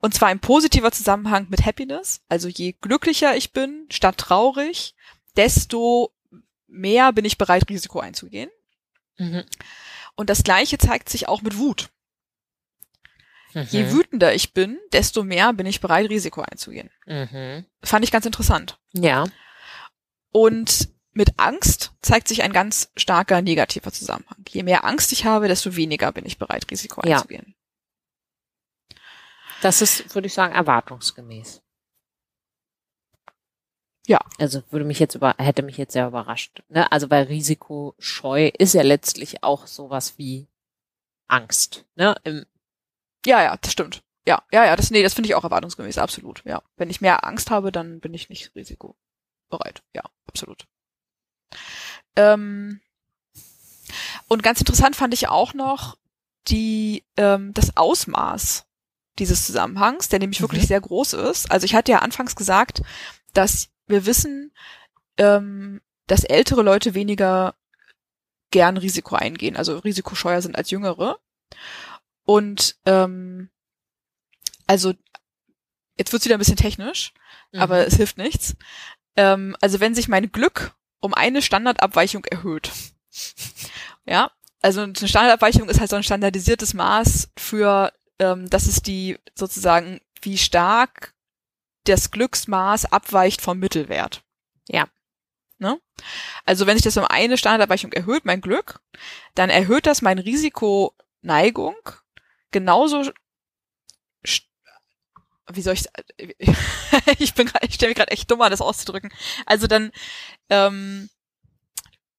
Und zwar ein positiver Zusammenhang mit Happiness. Also je glücklicher ich bin, statt traurig, desto mehr bin ich bereit, Risiko einzugehen. Mhm. Und das Gleiche zeigt sich auch mit Wut. Je Mhm. wütender ich bin, desto mehr bin ich bereit, Risiko einzugehen. Mhm. Fand ich ganz interessant. Ja. Und mit Angst zeigt sich ein ganz starker negativer Zusammenhang. Je mehr Angst ich habe, desto weniger bin ich bereit, Risiko Ja. Das ist, würde ich sagen, erwartungsgemäß. Ja. Also würde mich jetzt über, hätte mich jetzt sehr überrascht. Ne? Also weil Risikoscheu ist ja letztlich auch sowas wie Angst. Ne? Im, Ja, ja, das stimmt. Ja, ja, ja, das, nee, das finde ich auch erwartungsgemäß, absolut. Ja. Wenn ich mehr Angst habe, dann bin ich nicht risikobereit. Ja, absolut. Ähm, und ganz interessant fand ich auch noch die, ähm, das Ausmaß dieses Zusammenhangs, der nämlich Mhm. wirklich sehr groß ist. Also ich hatte ja anfangs gesagt, dass wir wissen, ähm, dass ältere Leute weniger gern Risiko eingehen, also risikoscheuer sind als jüngere. Und ähm, also jetzt wird's wieder ein bisschen technisch, aber es hilft nichts. Ähm, also wenn sich mein Glück um eine Standardabweichung erhöht, (laughs) ja, also eine Standardabweichung ist halt so ein standardisiertes Maß für, ähm, das ist die sozusagen, wie stark das Glücksmaß abweicht vom Mittelwert. Ja. Ne? Also wenn sich das um eine Standardabweichung erhöht, mein Glück, dann erhöht das mein Risikoneigung genauso wie soll ich (laughs) ich bin grad, ich stelle mich gerade echt dumm an, das auszudrücken. Also dann ähm,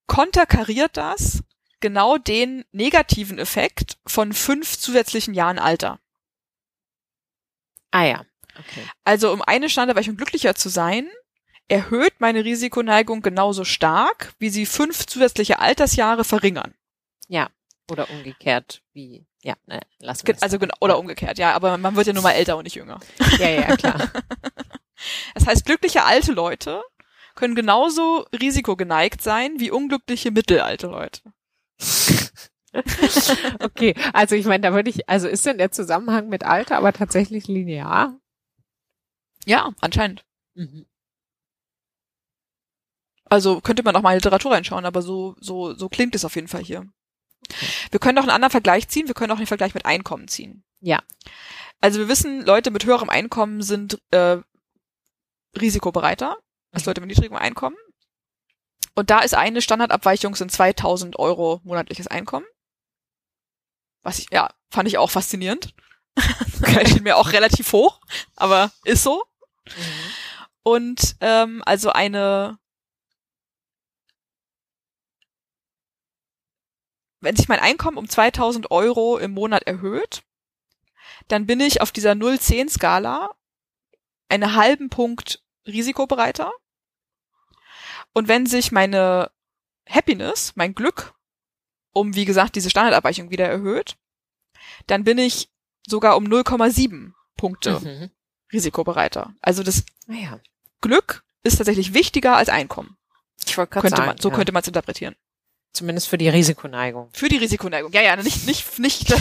konterkariert das genau den negativen Effekt von fünf zusätzlichen Jahren Alter. Ah ja. Okay. Also um eine Standardabweichung glücklicher zu sein, erhöht meine Risikoneigung genauso stark, wie sie fünf zusätzliche Altersjahre verringern. Oder umgekehrt, wie, ja, ne, lassen wir Also genau, oder umgekehrt, ja, aber man wird ja nur mal älter und nicht jünger. Ja, ja, klar. (laughs) Das heißt, glückliche alte Leute können genauso risikogeneigt sein wie unglückliche mittelalte Leute. (laughs) okay, also ich meine, da würde ich, also ist denn der Zusammenhang mit Alter aber tatsächlich linear? Ja, anscheinend. Mhm. Also könnte man auch mal in Literatur reinschauen, aber so, so, so klingt es auf jeden Fall hier. Wir können auch einen anderen Vergleich ziehen, wir können auch den Vergleich mit Einkommen ziehen. Ja. Also wir wissen, Leute mit höherem Einkommen sind äh, risikobereiter als Mhm. Leute mit niedrigem Einkommen. Und da ist eine Standardabweichung sind 2000 Euro monatliches Einkommen. Was ich, ja, fand ich auch faszinierend. (laughs) Erschien mir auch relativ hoch, aber ist so. Mhm. Und ähm, also eine, wenn sich mein Einkommen um 2000 Euro im Monat erhöht, dann bin ich auf dieser 0-10-Skala einen halben Punkt risikobereiter. Und wenn sich meine Happiness, mein Glück, um wie gesagt diese Standardabweichung wieder erhöht, dann bin ich sogar um 0,7 Punkte Mhm. risikobereiter. Also das Naja, Glück ist tatsächlich wichtiger als Einkommen. ich wollte gerade sagen, man, so ja. könnte man es interpretieren. Zumindest für die Risikoneigung. Für die Risikoneigung. Ja, ja, nicht, nicht, nicht,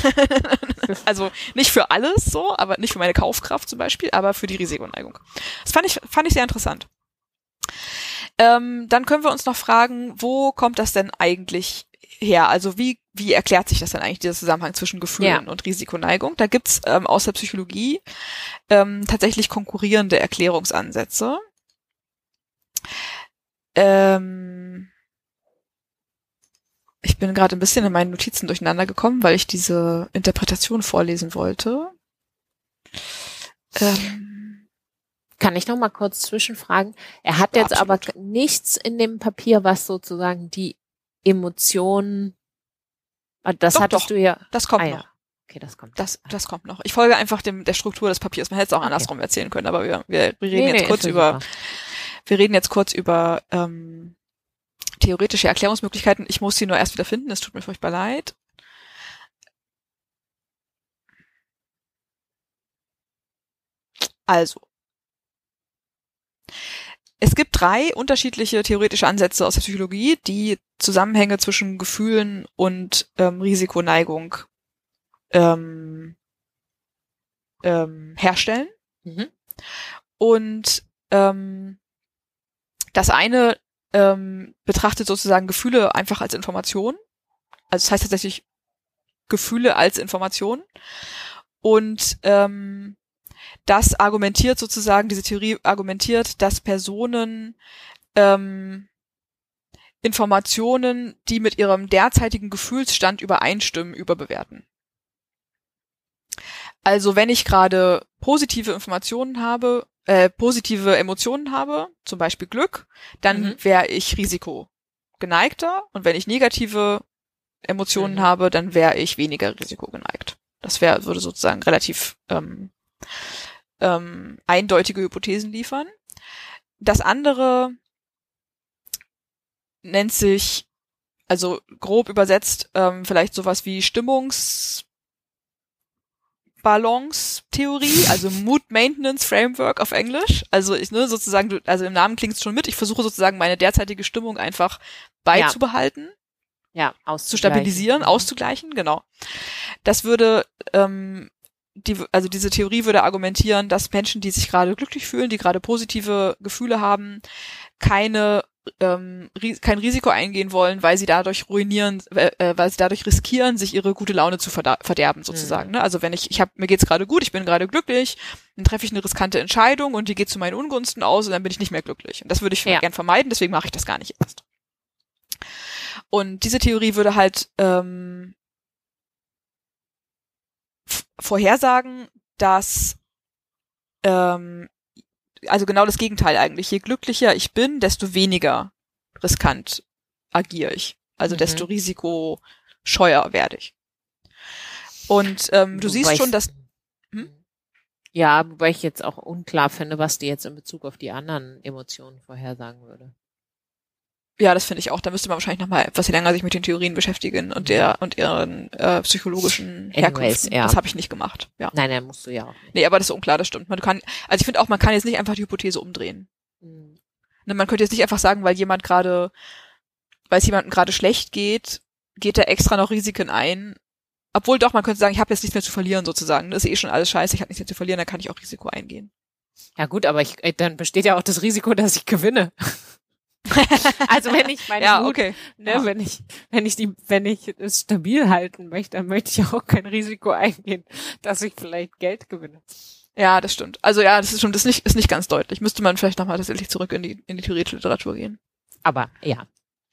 (laughs) also nicht für alles so, aber nicht für meine Kaufkraft zum Beispiel, aber für die Risikoneigung. Das fand ich, fand ich sehr interessant. Ähm, dann können wir uns noch fragen, wo kommt das denn eigentlich her? Also wie, wie erklärt sich das denn eigentlich, dieser Zusammenhang zwischen Gefühlen Ja. und Risikoneigung? Da gibt's ähm, aus der Psychologie ähm, tatsächlich konkurrierende Erklärungsansätze. Ähm, ich bin gerade ein bisschen in meinen Notizen durcheinander gekommen, weil ich diese Interpretation vorlesen wollte. Ähm, Kann ich noch mal kurz zwischenfragen? Er hat Ja, jetzt aber absolut. nichts in dem Papier, was sozusagen die Emotionen, Ah, das Doch, hattest doch. du ja. das kommt ah, noch. ja. Okay, das kommt. Das, das kommt noch. Ich folge einfach dem, der Struktur des Papiers. Man hätte es auch Okay. andersrum erzählen können, aber wir, wir, wir reden Nee, jetzt nee, kurz über, super. wir reden jetzt kurz über ähm, theoretische Erklärungsmöglichkeiten. Ich muss sie nur erst wieder finden. Es tut mir furchtbar leid. Also. Es gibt drei unterschiedliche theoretische Ansätze aus der Psychologie, die Zusammenhänge zwischen Gefühlen und ähm, Risikoneigung ähm, ähm, herstellen. Mhm. Und ähm, das eine ähm, betrachtet sozusagen Gefühle einfach als Information. Also es heißt tatsächlich Gefühle als Information. Und ähm, das argumentiert sozusagen, diese Theorie argumentiert, dass Personen ähm, Informationen, die mit ihrem derzeitigen Gefühlsstand übereinstimmen, überbewerten. Also wenn ich gerade positive Informationen habe, äh, positive Emotionen habe, zum Beispiel Glück, dann Mhm. wäre ich Risiko geneigter und wenn ich negative Emotionen Mhm. habe, dann wäre ich weniger Risiko geneigt. Das wäre würde sozusagen relativ ähm, ähm, eindeutige Hypothesen liefern. Das andere nennt sich, also grob übersetzt, ähm, vielleicht sowas wie Stimmungs Balance-Theorie, also Mood Maintenance Framework auf Englisch. Also ich, ne, sozusagen, also im Namen klingt's schon mit. Ich versuche sozusagen meine derzeitige Stimmung einfach beizubehalten Ja, zu auszugleichen. stabilisieren, Mhm. auszugleichen, genau. Das würde, ähm, die, also diese Theorie würde argumentieren, dass Menschen, die sich gerade glücklich fühlen, die gerade positive Gefühle haben, keine ähm, kein Risiko eingehen wollen, weil sie dadurch ruinieren, äh, äh, weil sie dadurch riskieren, sich ihre gute Laune zu verderben sozusagen. Mhm. Ne? Also wenn ich, ich habe mir geht's gerade gut, ich bin gerade glücklich, dann treffe ich eine riskante Entscheidung und die geht zu meinen Ungunsten aus und dann bin ich nicht mehr glücklich. Und das würde ich Ja. gern vermeiden, deswegen mache ich das gar nicht erst. Und diese Theorie würde halt ähm, vorhersagen, dass ähm, also genau das Gegenteil eigentlich. Je glücklicher ich bin, desto weniger riskant agiere ich. Also Mhm. desto risikoscheuer werde ich. Und ähm, du Wobei siehst schon, dass Hm? Ja, wobei ich jetzt auch unklar finde, was die jetzt in Bezug auf die anderen Emotionen vorhersagen würde. Ja, das finde ich auch. Da müsste man wahrscheinlich noch mal etwas länger sich mit den Theorien beschäftigen und der und ihren äh, psychologischen Herkünften. ja. Das habe ich nicht gemacht. Ja. Nein, nein, musst du ja auch nicht. Nee, aber das ist unklar, das stimmt. Man kann, also ich finde auch, man kann jetzt nicht einfach die Hypothese umdrehen. Mhm. Ne, man könnte jetzt nicht einfach sagen, weil jemand gerade, weil es jemandem gerade schlecht geht, geht er extra noch Risiken ein. Obwohl doch, man könnte sagen, ich habe jetzt nichts mehr zu verlieren sozusagen. Das ist eh schon alles scheiße, ich habe nichts mehr zu verlieren, dann kann ich auch Risiko eingehen. Ja gut, aber ich, äh, dann besteht ja auch das Risiko, dass ich gewinne. (laughs) also wenn ich meine ja, Mut, okay. ne, Ja. wenn ich, wenn ich die, wenn ich es stabil halten möchte, dann möchte ich auch kein Risiko eingehen, dass ich vielleicht Geld gewinne. Ja, das stimmt. Also ja, das ist schon, das ist nicht, ist nicht ganz deutlich. Müsste man vielleicht nochmal tatsächlich zurück in die, in die theoretische Literatur gehen. Aber ja,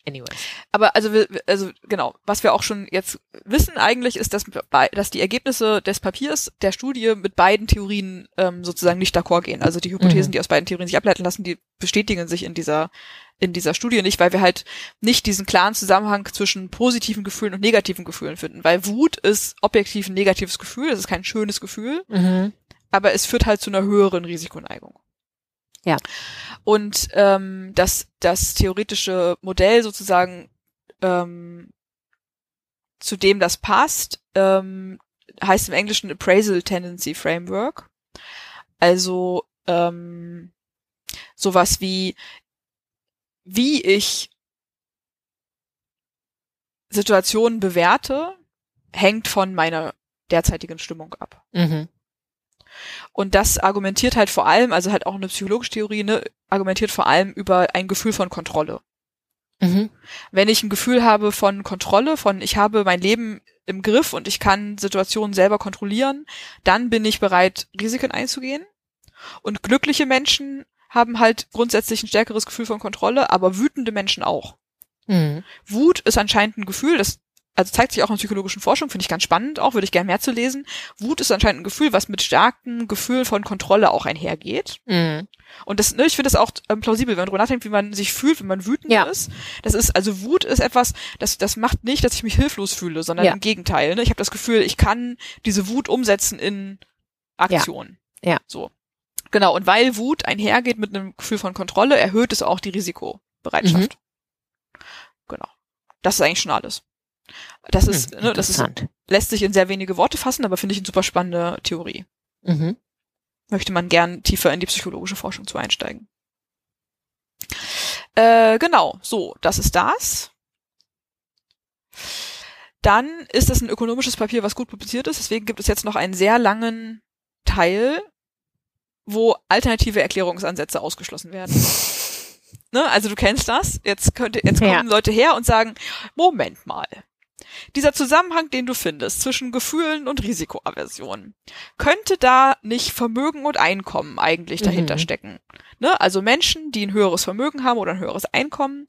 anyways. Aber also, wir, also genau, was wir auch schon jetzt wissen eigentlich, ist, dass, dass die Ergebnisse des Papiers der Studie mit beiden Theorien ähm, sozusagen nicht d'accord gehen. Also die Hypothesen, Mhm. die aus beiden Theorien sich ableiten lassen, die bestätigen sich in dieser in dieser Studie nicht, weil wir halt nicht diesen klaren Zusammenhang zwischen positiven Gefühlen und negativen Gefühlen finden. Weil Wut ist objektiv ein negatives Gefühl, das ist kein schönes Gefühl, Mhm. aber es führt halt zu einer höheren Risikoneigung. Ja. Und ähm, das, das theoretische Modell sozusagen, ähm, zu dem das passt, ähm, heißt im Englischen Appraisal Tendency Framework. Also ähm, sowas wie, wie ich Situationen bewerte, hängt von meiner derzeitigen Stimmung ab. Mhm. Und das argumentiert halt vor allem, also halt auch eine psychologische Theorie, ne, argumentiert vor allem über ein Gefühl von Kontrolle. Mhm. Wenn ich ein Gefühl habe von Kontrolle, von ich habe mein Leben im Griff und ich kann Situationen selber kontrollieren, dann bin ich bereit, Risiken einzugehen. Und glückliche Menschen haben halt grundsätzlich ein stärkeres Gefühl von Kontrolle, aber wütende Menschen auch. Mhm. Wut ist anscheinend ein Gefühl, das also zeigt sich auch in psychologischen Forschung, finde ich ganz spannend auch, würde ich gerne mehr zu lesen. Wut ist anscheinend ein Gefühl, was mit starken Gefühlen von Kontrolle auch einhergeht. Mhm. Und das, ne, ich finde das auch ähm, plausibel, wenn man darüber nachdenkt, wie man sich fühlt, wenn man wütend Ja. ist. Das ist, also Wut ist etwas, das, das macht nicht, dass ich mich hilflos fühle, sondern Ja. im Gegenteil. Ne? Ich habe das Gefühl, ich kann diese Wut umsetzen in Aktion. Ja. So. Genau. Und weil Wut einhergeht mit einem Gefühl von Kontrolle, erhöht es auch die Risikobereitschaft. Mhm. Genau. Das ist eigentlich schon alles. Das ist, Hm, ne, das ist, lässt sich in sehr wenige Worte fassen, aber finde ich eine super spannende Theorie. Mhm. Möchte man gern tiefer in die psychologische Forschung zu einsteigen. Äh, genau, so, das ist das. Dann ist es ein ökonomisches Papier, was gut publiziert ist. Deswegen gibt es jetzt noch einen sehr langen Teil, wo alternative Erklärungsansätze ausgeschlossen werden. (laughs) Ne? Also du kennst das. Jetzt könnte, jetzt kommen Ja. Leute her und sagen, Moment mal. Dieser Zusammenhang, den du findest zwischen Gefühlen und Risikoaversion, könnte da nicht Vermögen und Einkommen eigentlich dahinter Mhm. stecken? Ne? Also Menschen, die ein höheres Vermögen haben oder ein höheres Einkommen,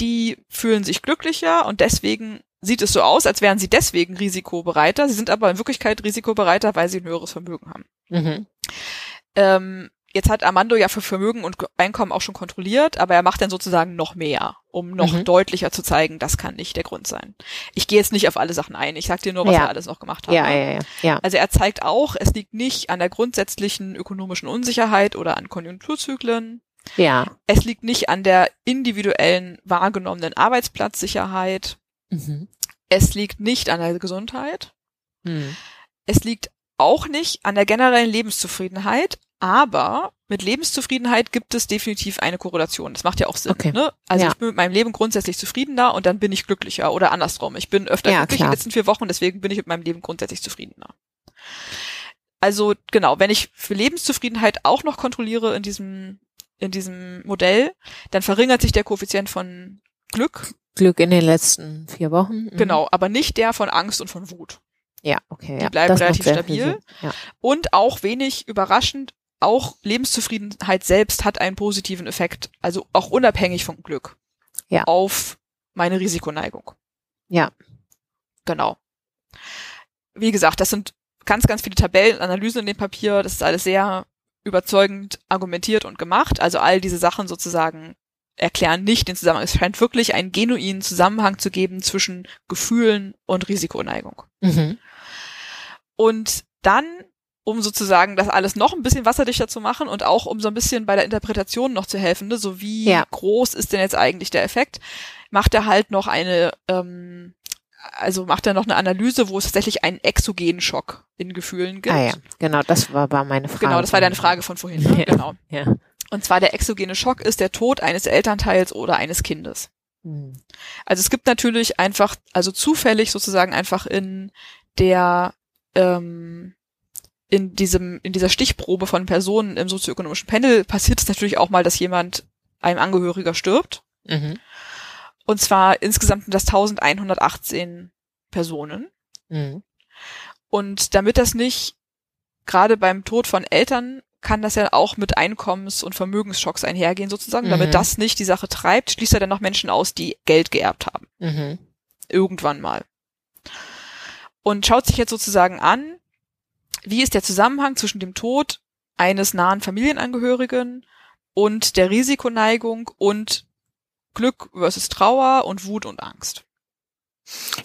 die fühlen sich glücklicher und deswegen sieht es so aus, als wären sie deswegen risikobereiter. Sie sind aber in Wirklichkeit risikobereiter, weil sie ein höheres Vermögen haben. Mhm. Ähm, jetzt hat Armando ja für Vermögen und Einkommen auch schon kontrolliert, aber er macht dann sozusagen noch mehr, um noch Mhm. deutlicher zu zeigen, das kann nicht der Grund sein. Ich gehe jetzt nicht auf alle Sachen ein. Ich sag dir nur, was Ja. er alles noch gemacht hat. Ja, ne? ja, ja, ja. Also er zeigt auch, es liegt nicht an der grundsätzlichen ökonomischen Unsicherheit oder an Konjunkturzyklen. Ja. Es liegt nicht an der individuellen wahrgenommenen Arbeitsplatzsicherheit. Mhm. Es liegt nicht an der Gesundheit. Mhm. Es liegt auch nicht an der generellen Lebenszufriedenheit, aber mit Lebenszufriedenheit gibt es definitiv eine Korrelation. Das macht ja auch Sinn. Okay. Ne? Also Ja. ich bin mit meinem Leben grundsätzlich zufriedener und dann bin ich glücklicher oder andersrum. Ich bin öfter Ja, glücklich in klar. den letzten vier Wochen, deswegen bin ich mit meinem Leben grundsätzlich zufriedener. Also genau, wenn ich für Lebenszufriedenheit auch noch kontrolliere in diesem in diesem Modell, dann verringert sich der Koeffizient von Glück, Glück in den letzten vier Wochen. Mhm. genau, aber nicht der von Angst und von Wut. Ja, okay. Die ja. bleiben relativ stabil. Ja. Und auch wenig überraschend, auch Lebenszufriedenheit selbst hat einen positiven Effekt, also auch unabhängig vom Glück, Ja. auf meine Risikoneigung. Ja. Genau. Wie gesagt, das sind ganz, ganz viele Tabellen, Analysen in dem Papier, das ist alles sehr überzeugend argumentiert und gemacht. Also all diese Sachen sozusagen erklären nicht den Zusammenhang. Es scheint wirklich einen genuinen Zusammenhang zu geben zwischen Gefühlen und Risikoneigung. Mhm. Und dann, um sozusagen das alles noch ein bisschen wasserdichter zu machen und auch um so ein bisschen bei der Interpretation noch zu helfen, ne, so wie Ja. groß ist denn jetzt eigentlich der Effekt, macht er halt noch eine, ähm, also macht er noch eine Analyse, wo es tatsächlich einen exogenen Schock in Gefühlen gibt. Ah ja, genau, das war, war meine Frage. Genau, das war deine Frage von vorhin. Ne? Ja. Genau. Ja. Und zwar der exogene Schock ist der Tod eines Elternteils oder eines Kindes. Mhm. Also es gibt natürlich einfach, also zufällig sozusagen einfach in der, ähm, in diesem, in dieser Stichprobe von Personen im sozioökonomischen Panel passiert es natürlich auch mal, dass jemand, ein Angehöriger stirbt. Mhm. Und zwar insgesamt sind das 1118 Personen. Mhm. Und damit das nicht, gerade beim Tod von Eltern, kann das ja auch mit Einkommens- und Vermögensschocks einhergehen sozusagen. Mhm. Damit das nicht die Sache treibt, schließt er dann noch Menschen aus, die Geld geerbt haben. Mhm. irgendwann mal. Und schaut sich jetzt sozusagen an, wie ist der Zusammenhang zwischen dem Tod eines nahen Familienangehörigen und der Risikoneigung und Glück versus Trauer und Wut und Angst.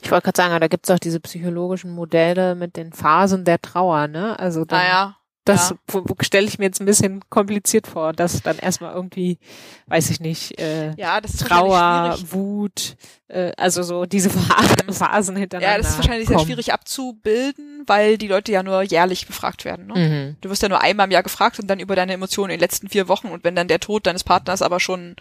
Ich wollte gerade sagen, da gibt's auch diese psychologischen Modelle mit den Phasen der Trauer, ne? Also dann, Naja, das ja. stelle ich mir jetzt ein bisschen kompliziert vor, dass dann erstmal irgendwie, weiß ich nicht, äh, ja, Trauer. Wut, äh, also so diese Phasen, hintereinander. Ja, das ist wahrscheinlich sehr kommen. schwierig abzubilden, weil die Leute ja nur jährlich befragt werden. Ne? Mhm. Du wirst ja nur einmal im Jahr gefragt und dann über deine Emotionen in den letzten vier Wochen und wenn dann der Tod deines Partners aber schon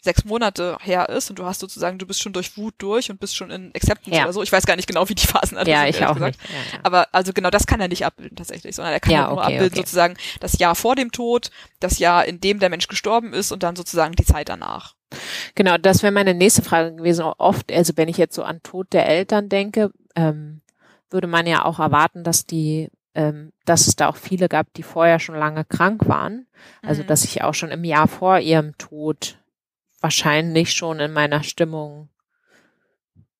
sechs Monate her ist und du hast sozusagen, du bist schon durch Wut durch und bist schon in Acceptance Ja. oder so. Ich weiß gar nicht genau, wie die Phasen alle Ja, sind, ich auch gesagt. nicht. Ja, ja. Aber also genau das kann er nicht abbilden tatsächlich, sondern er kann Ja, halt nur okay, abbilden okay. sozusagen das Jahr vor dem Tod, das Jahr, in dem der Mensch gestorben ist und dann sozusagen die Zeit danach. Genau, das wäre meine nächste Frage gewesen. Oft, also wenn ich jetzt so an Tod der Eltern denke, ähm, würde man ja auch erwarten, dass die, ähm, dass es da auch viele gab, die vorher schon lange krank waren. Also Mhm. dass ich auch schon im Jahr vor ihrem Tod wahrscheinlich schon in meiner Stimmung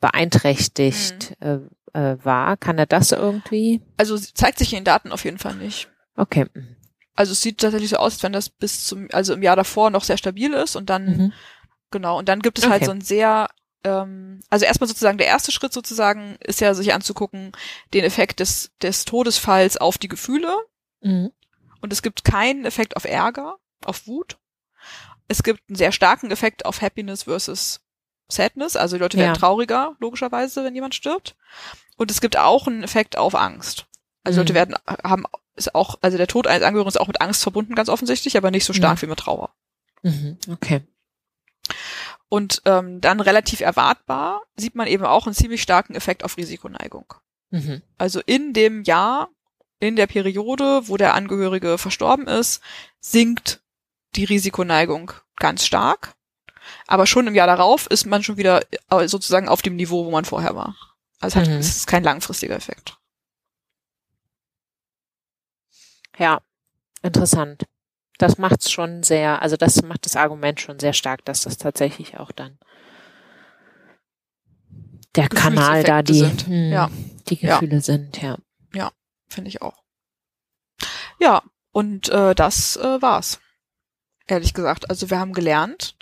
beeinträchtigt äh, äh, war. Kann er das irgendwie? Also zeigt sich in den Daten auf jeden Fall nicht. Okay. Also es sieht tatsächlich so aus, als wenn das bis zum, also im Jahr davor noch sehr stabil ist und dann, Mhm. genau, und dann gibt es halt Okay. so ein sehr, ähm, also erstmal sozusagen der erste Schritt sozusagen ist ja sich anzugucken, den Effekt des, des Todesfalls auf die Gefühle. Mhm. Und es gibt keinen Effekt auf Ärger, auf Wut. Es gibt einen sehr starken Effekt auf Happiness versus Sadness. Also die Leute werden Ja. trauriger, logischerweise, wenn jemand stirbt. Und es gibt auch einen Effekt auf Angst. Also Mhm. Leute werden, haben, ist auch, also der Tod eines Angehörigen ist auch mit Angst verbunden, ganz offensichtlich, aber nicht so stark Mhm. wie mit Trauer. Mhm. Okay. Und ähm, dann relativ erwartbar sieht man eben auch einen ziemlich starken Effekt auf Risikoneigung. Mhm. Also in dem Jahr, in der Periode, wo der Angehörige verstorben ist, sinkt die Risikoneigung ganz stark. Aber schon im Jahr darauf ist man schon wieder äh, sozusagen auf dem Niveau, wo man vorher war. Also hat, Mhm. es ist kein langfristiger Effekt. Ja, interessant. Das macht's schon sehr, also das macht das Argument schon sehr stark, dass das tatsächlich auch dann der Kanal da die, sind. hm, Ja. die Ja. Gefühle sind, ja. Finde ich auch. Ja, und äh, das äh, war's. Ehrlich gesagt. Also wir haben gelernt,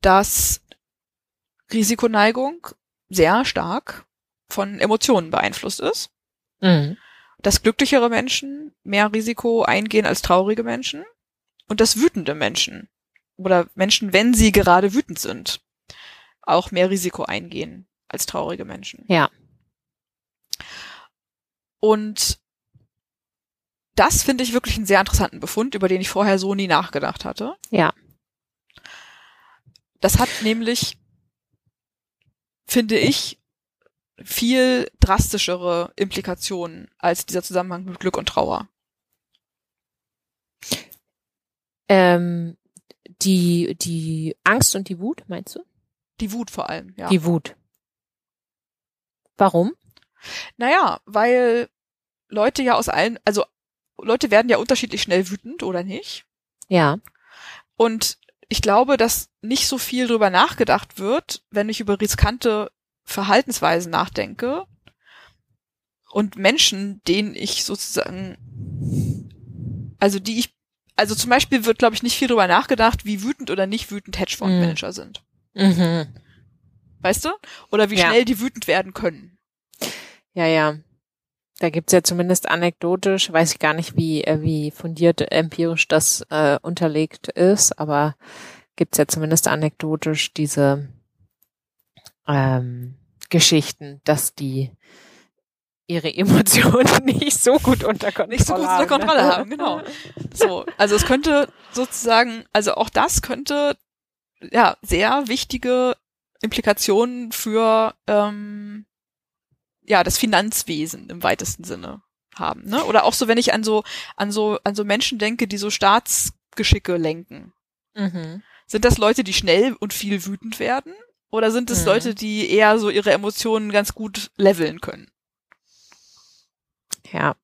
dass Risikoneigung sehr stark von Emotionen beeinflusst ist. Mhm. dass glücklichere Menschen mehr Risiko eingehen als traurige Menschen und dass wütende Menschen oder Menschen, wenn sie gerade wütend sind, auch mehr Risiko eingehen als traurige Menschen. Ja. Und das finde ich wirklich einen sehr interessanten Befund, über den ich vorher so nie nachgedacht hatte. Ja. Das hat nämlich, finde ich, viel drastischere Implikationen als dieser Zusammenhang mit Glück und Trauer. Ähm, die, die Angst und die Wut, meinst du? Die Wut vor allem, ja. Die Wut. Warum? Naja, weil Leute ja aus allen, also Leute werden ja unterschiedlich schnell wütend oder nicht. Ja. Und ich glaube, dass nicht so viel drüber nachgedacht wird, wenn ich über riskante Verhaltensweisen nachdenke und Menschen, denen ich sozusagen, also die ich, also zum Beispiel wird, glaube ich, nicht viel drüber nachgedacht, wie wütend oder nicht wütend Hedgefondsmanager sind. Mhm. Weißt du? Oder wie Ja. schnell die wütend werden können. Ja, ja. Da gibt's ja zumindest anekdotisch, weiß ich gar nicht, wie, äh, wie fundiert empirisch das äh, unterlegt ist, aber gibt's ja zumindest anekdotisch diese ähm, Geschichten, dass die ihre (laughs) Emotionen (laughs) nicht so gut unter Kontrolle Nicht so gut unter haben. Kontrolle haben, genau. So, also es könnte sozusagen, also auch das könnte ja sehr wichtige Implikationen für ähm, ja das Finanzwesen im weitesten Sinne haben, ne? Oder auch so, wenn ich an so an so an so Menschen denke, die so Staatsgeschicke lenken, Mhm. sind das Leute, die schnell und viel wütend werden, oder sind es Mhm. Leute, die eher so ihre Emotionen ganz gut leveln können? Ja.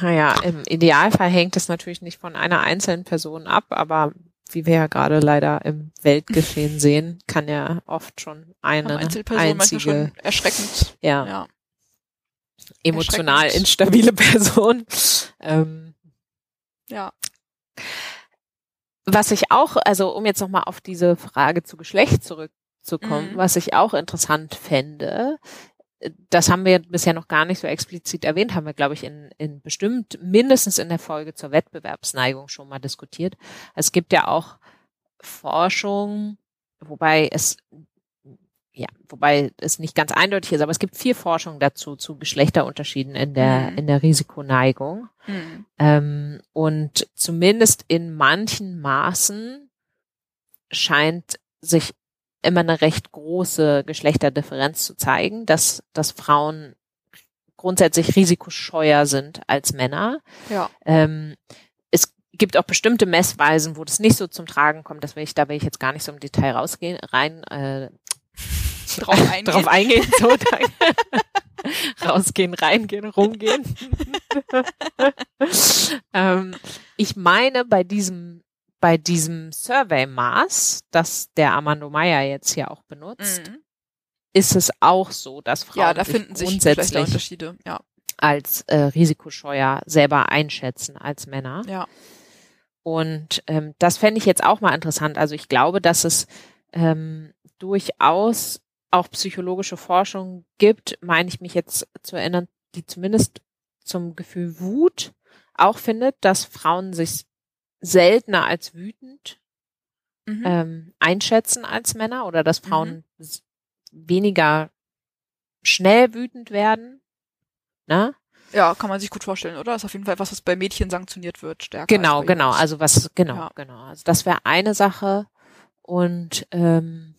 Naja, im Idealfall hängt es natürlich nicht von einer einzelnen Person ab, aber wie wir ja gerade leider im Weltgeschehen (laughs) sehen, kann ja oft schon eine einzige, schon erschreckend. ja, Ja. emotional erschreckend. instabile (laughs) Person. Ähm, Ja. was ich auch, also um jetzt nochmal auf diese Frage zu Geschlecht zurückzukommen, Mhm. was ich auch interessant fände, das haben wir bisher noch gar nicht so explizit erwähnt, haben wir, glaube ich, in, in bestimmt mindestens in der Folge zur Wettbewerbsneigung schon mal diskutiert. Es gibt ja auch Forschung, wobei es ja, wobei es nicht ganz eindeutig ist, aber es gibt viel Forschung dazu zu Geschlechterunterschieden in der Mhm. in der Risikoneigung. Mhm. Ähm, und zumindest in manchen Maßen scheint sich immer eine recht große Geschlechterdifferenz zu zeigen, dass, dass Frauen grundsätzlich risikoscheuer sind als Männer. Ja. Ähm, es gibt auch bestimmte Messweisen, wo das nicht so zum Tragen kommt. Das will ich, da will ich jetzt gar nicht so im Detail rausgehen, rein äh, (laughs) Drauf eingehen. drauf eingehen. So, (laughs) danke. Rausgehen, reingehen, rumgehen. (laughs) ähm, ich meine, bei diesem bei diesem Survey-Maß, das der Armando Meyer jetzt hier auch benutzt, Mhm. ist es auch so, dass Frauen Ja, da finden sich grundsätzlich Geschlechterunterschiede. Ja. als äh, risikoscheuer selber einschätzen als Männer. Ja. Und ähm, das fände ich jetzt auch mal interessant. Also ich glaube, dass es ähm, durchaus auch psychologische Forschung gibt, meine ich mich jetzt zu erinnern, die zumindest zum Gefühl Wut auch findet, dass Frauen sich seltener als wütend Mhm. ähm, einschätzen als Männer oder dass Frauen s- weniger schnell wütend werden. Ne? ja, kann man sich gut vorstellen, oder? ist auf jeden Fall etwas, was bei Mädchen sanktioniert wird, stärker. Genau, als genau. Jungs. Also was, genau, Ja. genau. Also das wäre eine Sache. Und ähm,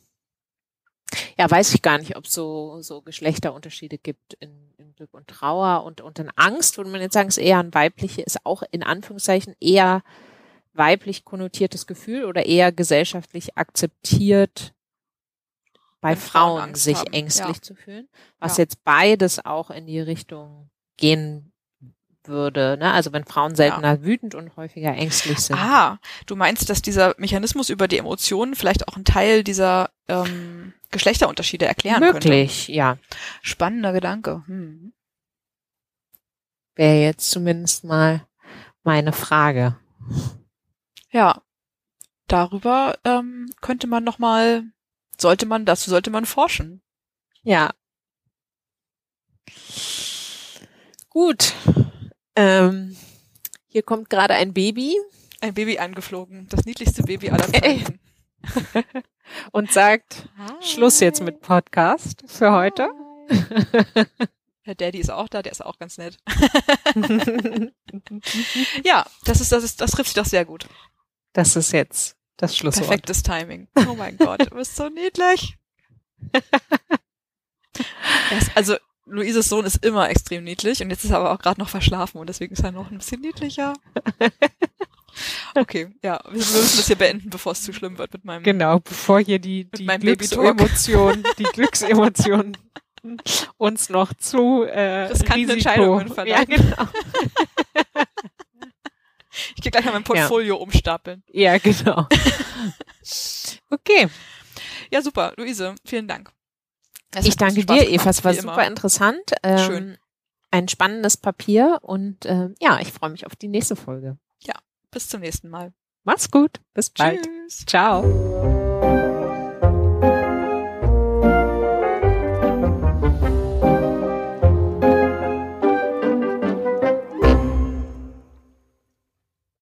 ja, weiß ich gar nicht, ob so so Geschlechterunterschiede gibt in, in Glück und Trauer und und in Angst. Würde man jetzt sagen, ist eher ein weibliche, ist auch in Anführungszeichen eher weiblich konnotiertes Gefühl oder eher gesellschaftlich akzeptiert bei Frauen Frauen, sich haben, ängstlich ja. zu fühlen, was Ja. jetzt beides auch in die Richtung gehen würde. Ne? Also wenn Frauen seltener wütend und häufiger ängstlich sind. Ah, du meinst, dass dieser Mechanismus über die Emotionen vielleicht auch einen Teil dieser ähm, Geschlechterunterschiede erklären Möglich, ja. könnte? Spannender Gedanke. Hm. Wäre jetzt zumindest mal meine Frage. Ja, darüber ähm, könnte man noch mal, sollte man, dazu sollte man forschen. Ja. Gut. Ähm, hier kommt gerade ein Baby Ein Baby angeflogen, das niedlichste Baby aller Ey. Zeiten. (laughs) und sagt Schluss jetzt mit Podcast für heute. Der Daddy ist auch da, der ist auch ganz nett. (laughs) Ja, das ist, das ist, das trifft sich doch sehr gut. Das ist jetzt das Schlusswort. Perfektes Timing. Oh mein Gott, du bist so niedlich. (laughs) Ist, also, Luises Sohn ist immer extrem niedlich und jetzt ist er aber auch gerade noch verschlafen und deswegen ist er noch ein bisschen niedlicher. (laughs) Okay, ja, wir müssen das hier beenden, bevor es zu schlimm wird mit meinem. Genau, bevor hier die, die meinem Baby-Talk. Glücksemotion, die Glücksemotion uns noch zu äh, Riskanten Risiko. Entscheidungen Ja, verleiten. genau. (laughs) Ich gehe gleich mal mein Portfolio umstapeln. Ja, genau. (laughs) Okay, Ja, super, Luise, vielen Dank. Es ich danke dir, Eva. Es war super immer. interessant. Ähm, Schön. Ein spannendes Papier und ähm, ja, ich freue mich auf die nächste Folge. Bis zum nächsten Mal. Mach's gut. Bis bald. Tschüss. Ciao.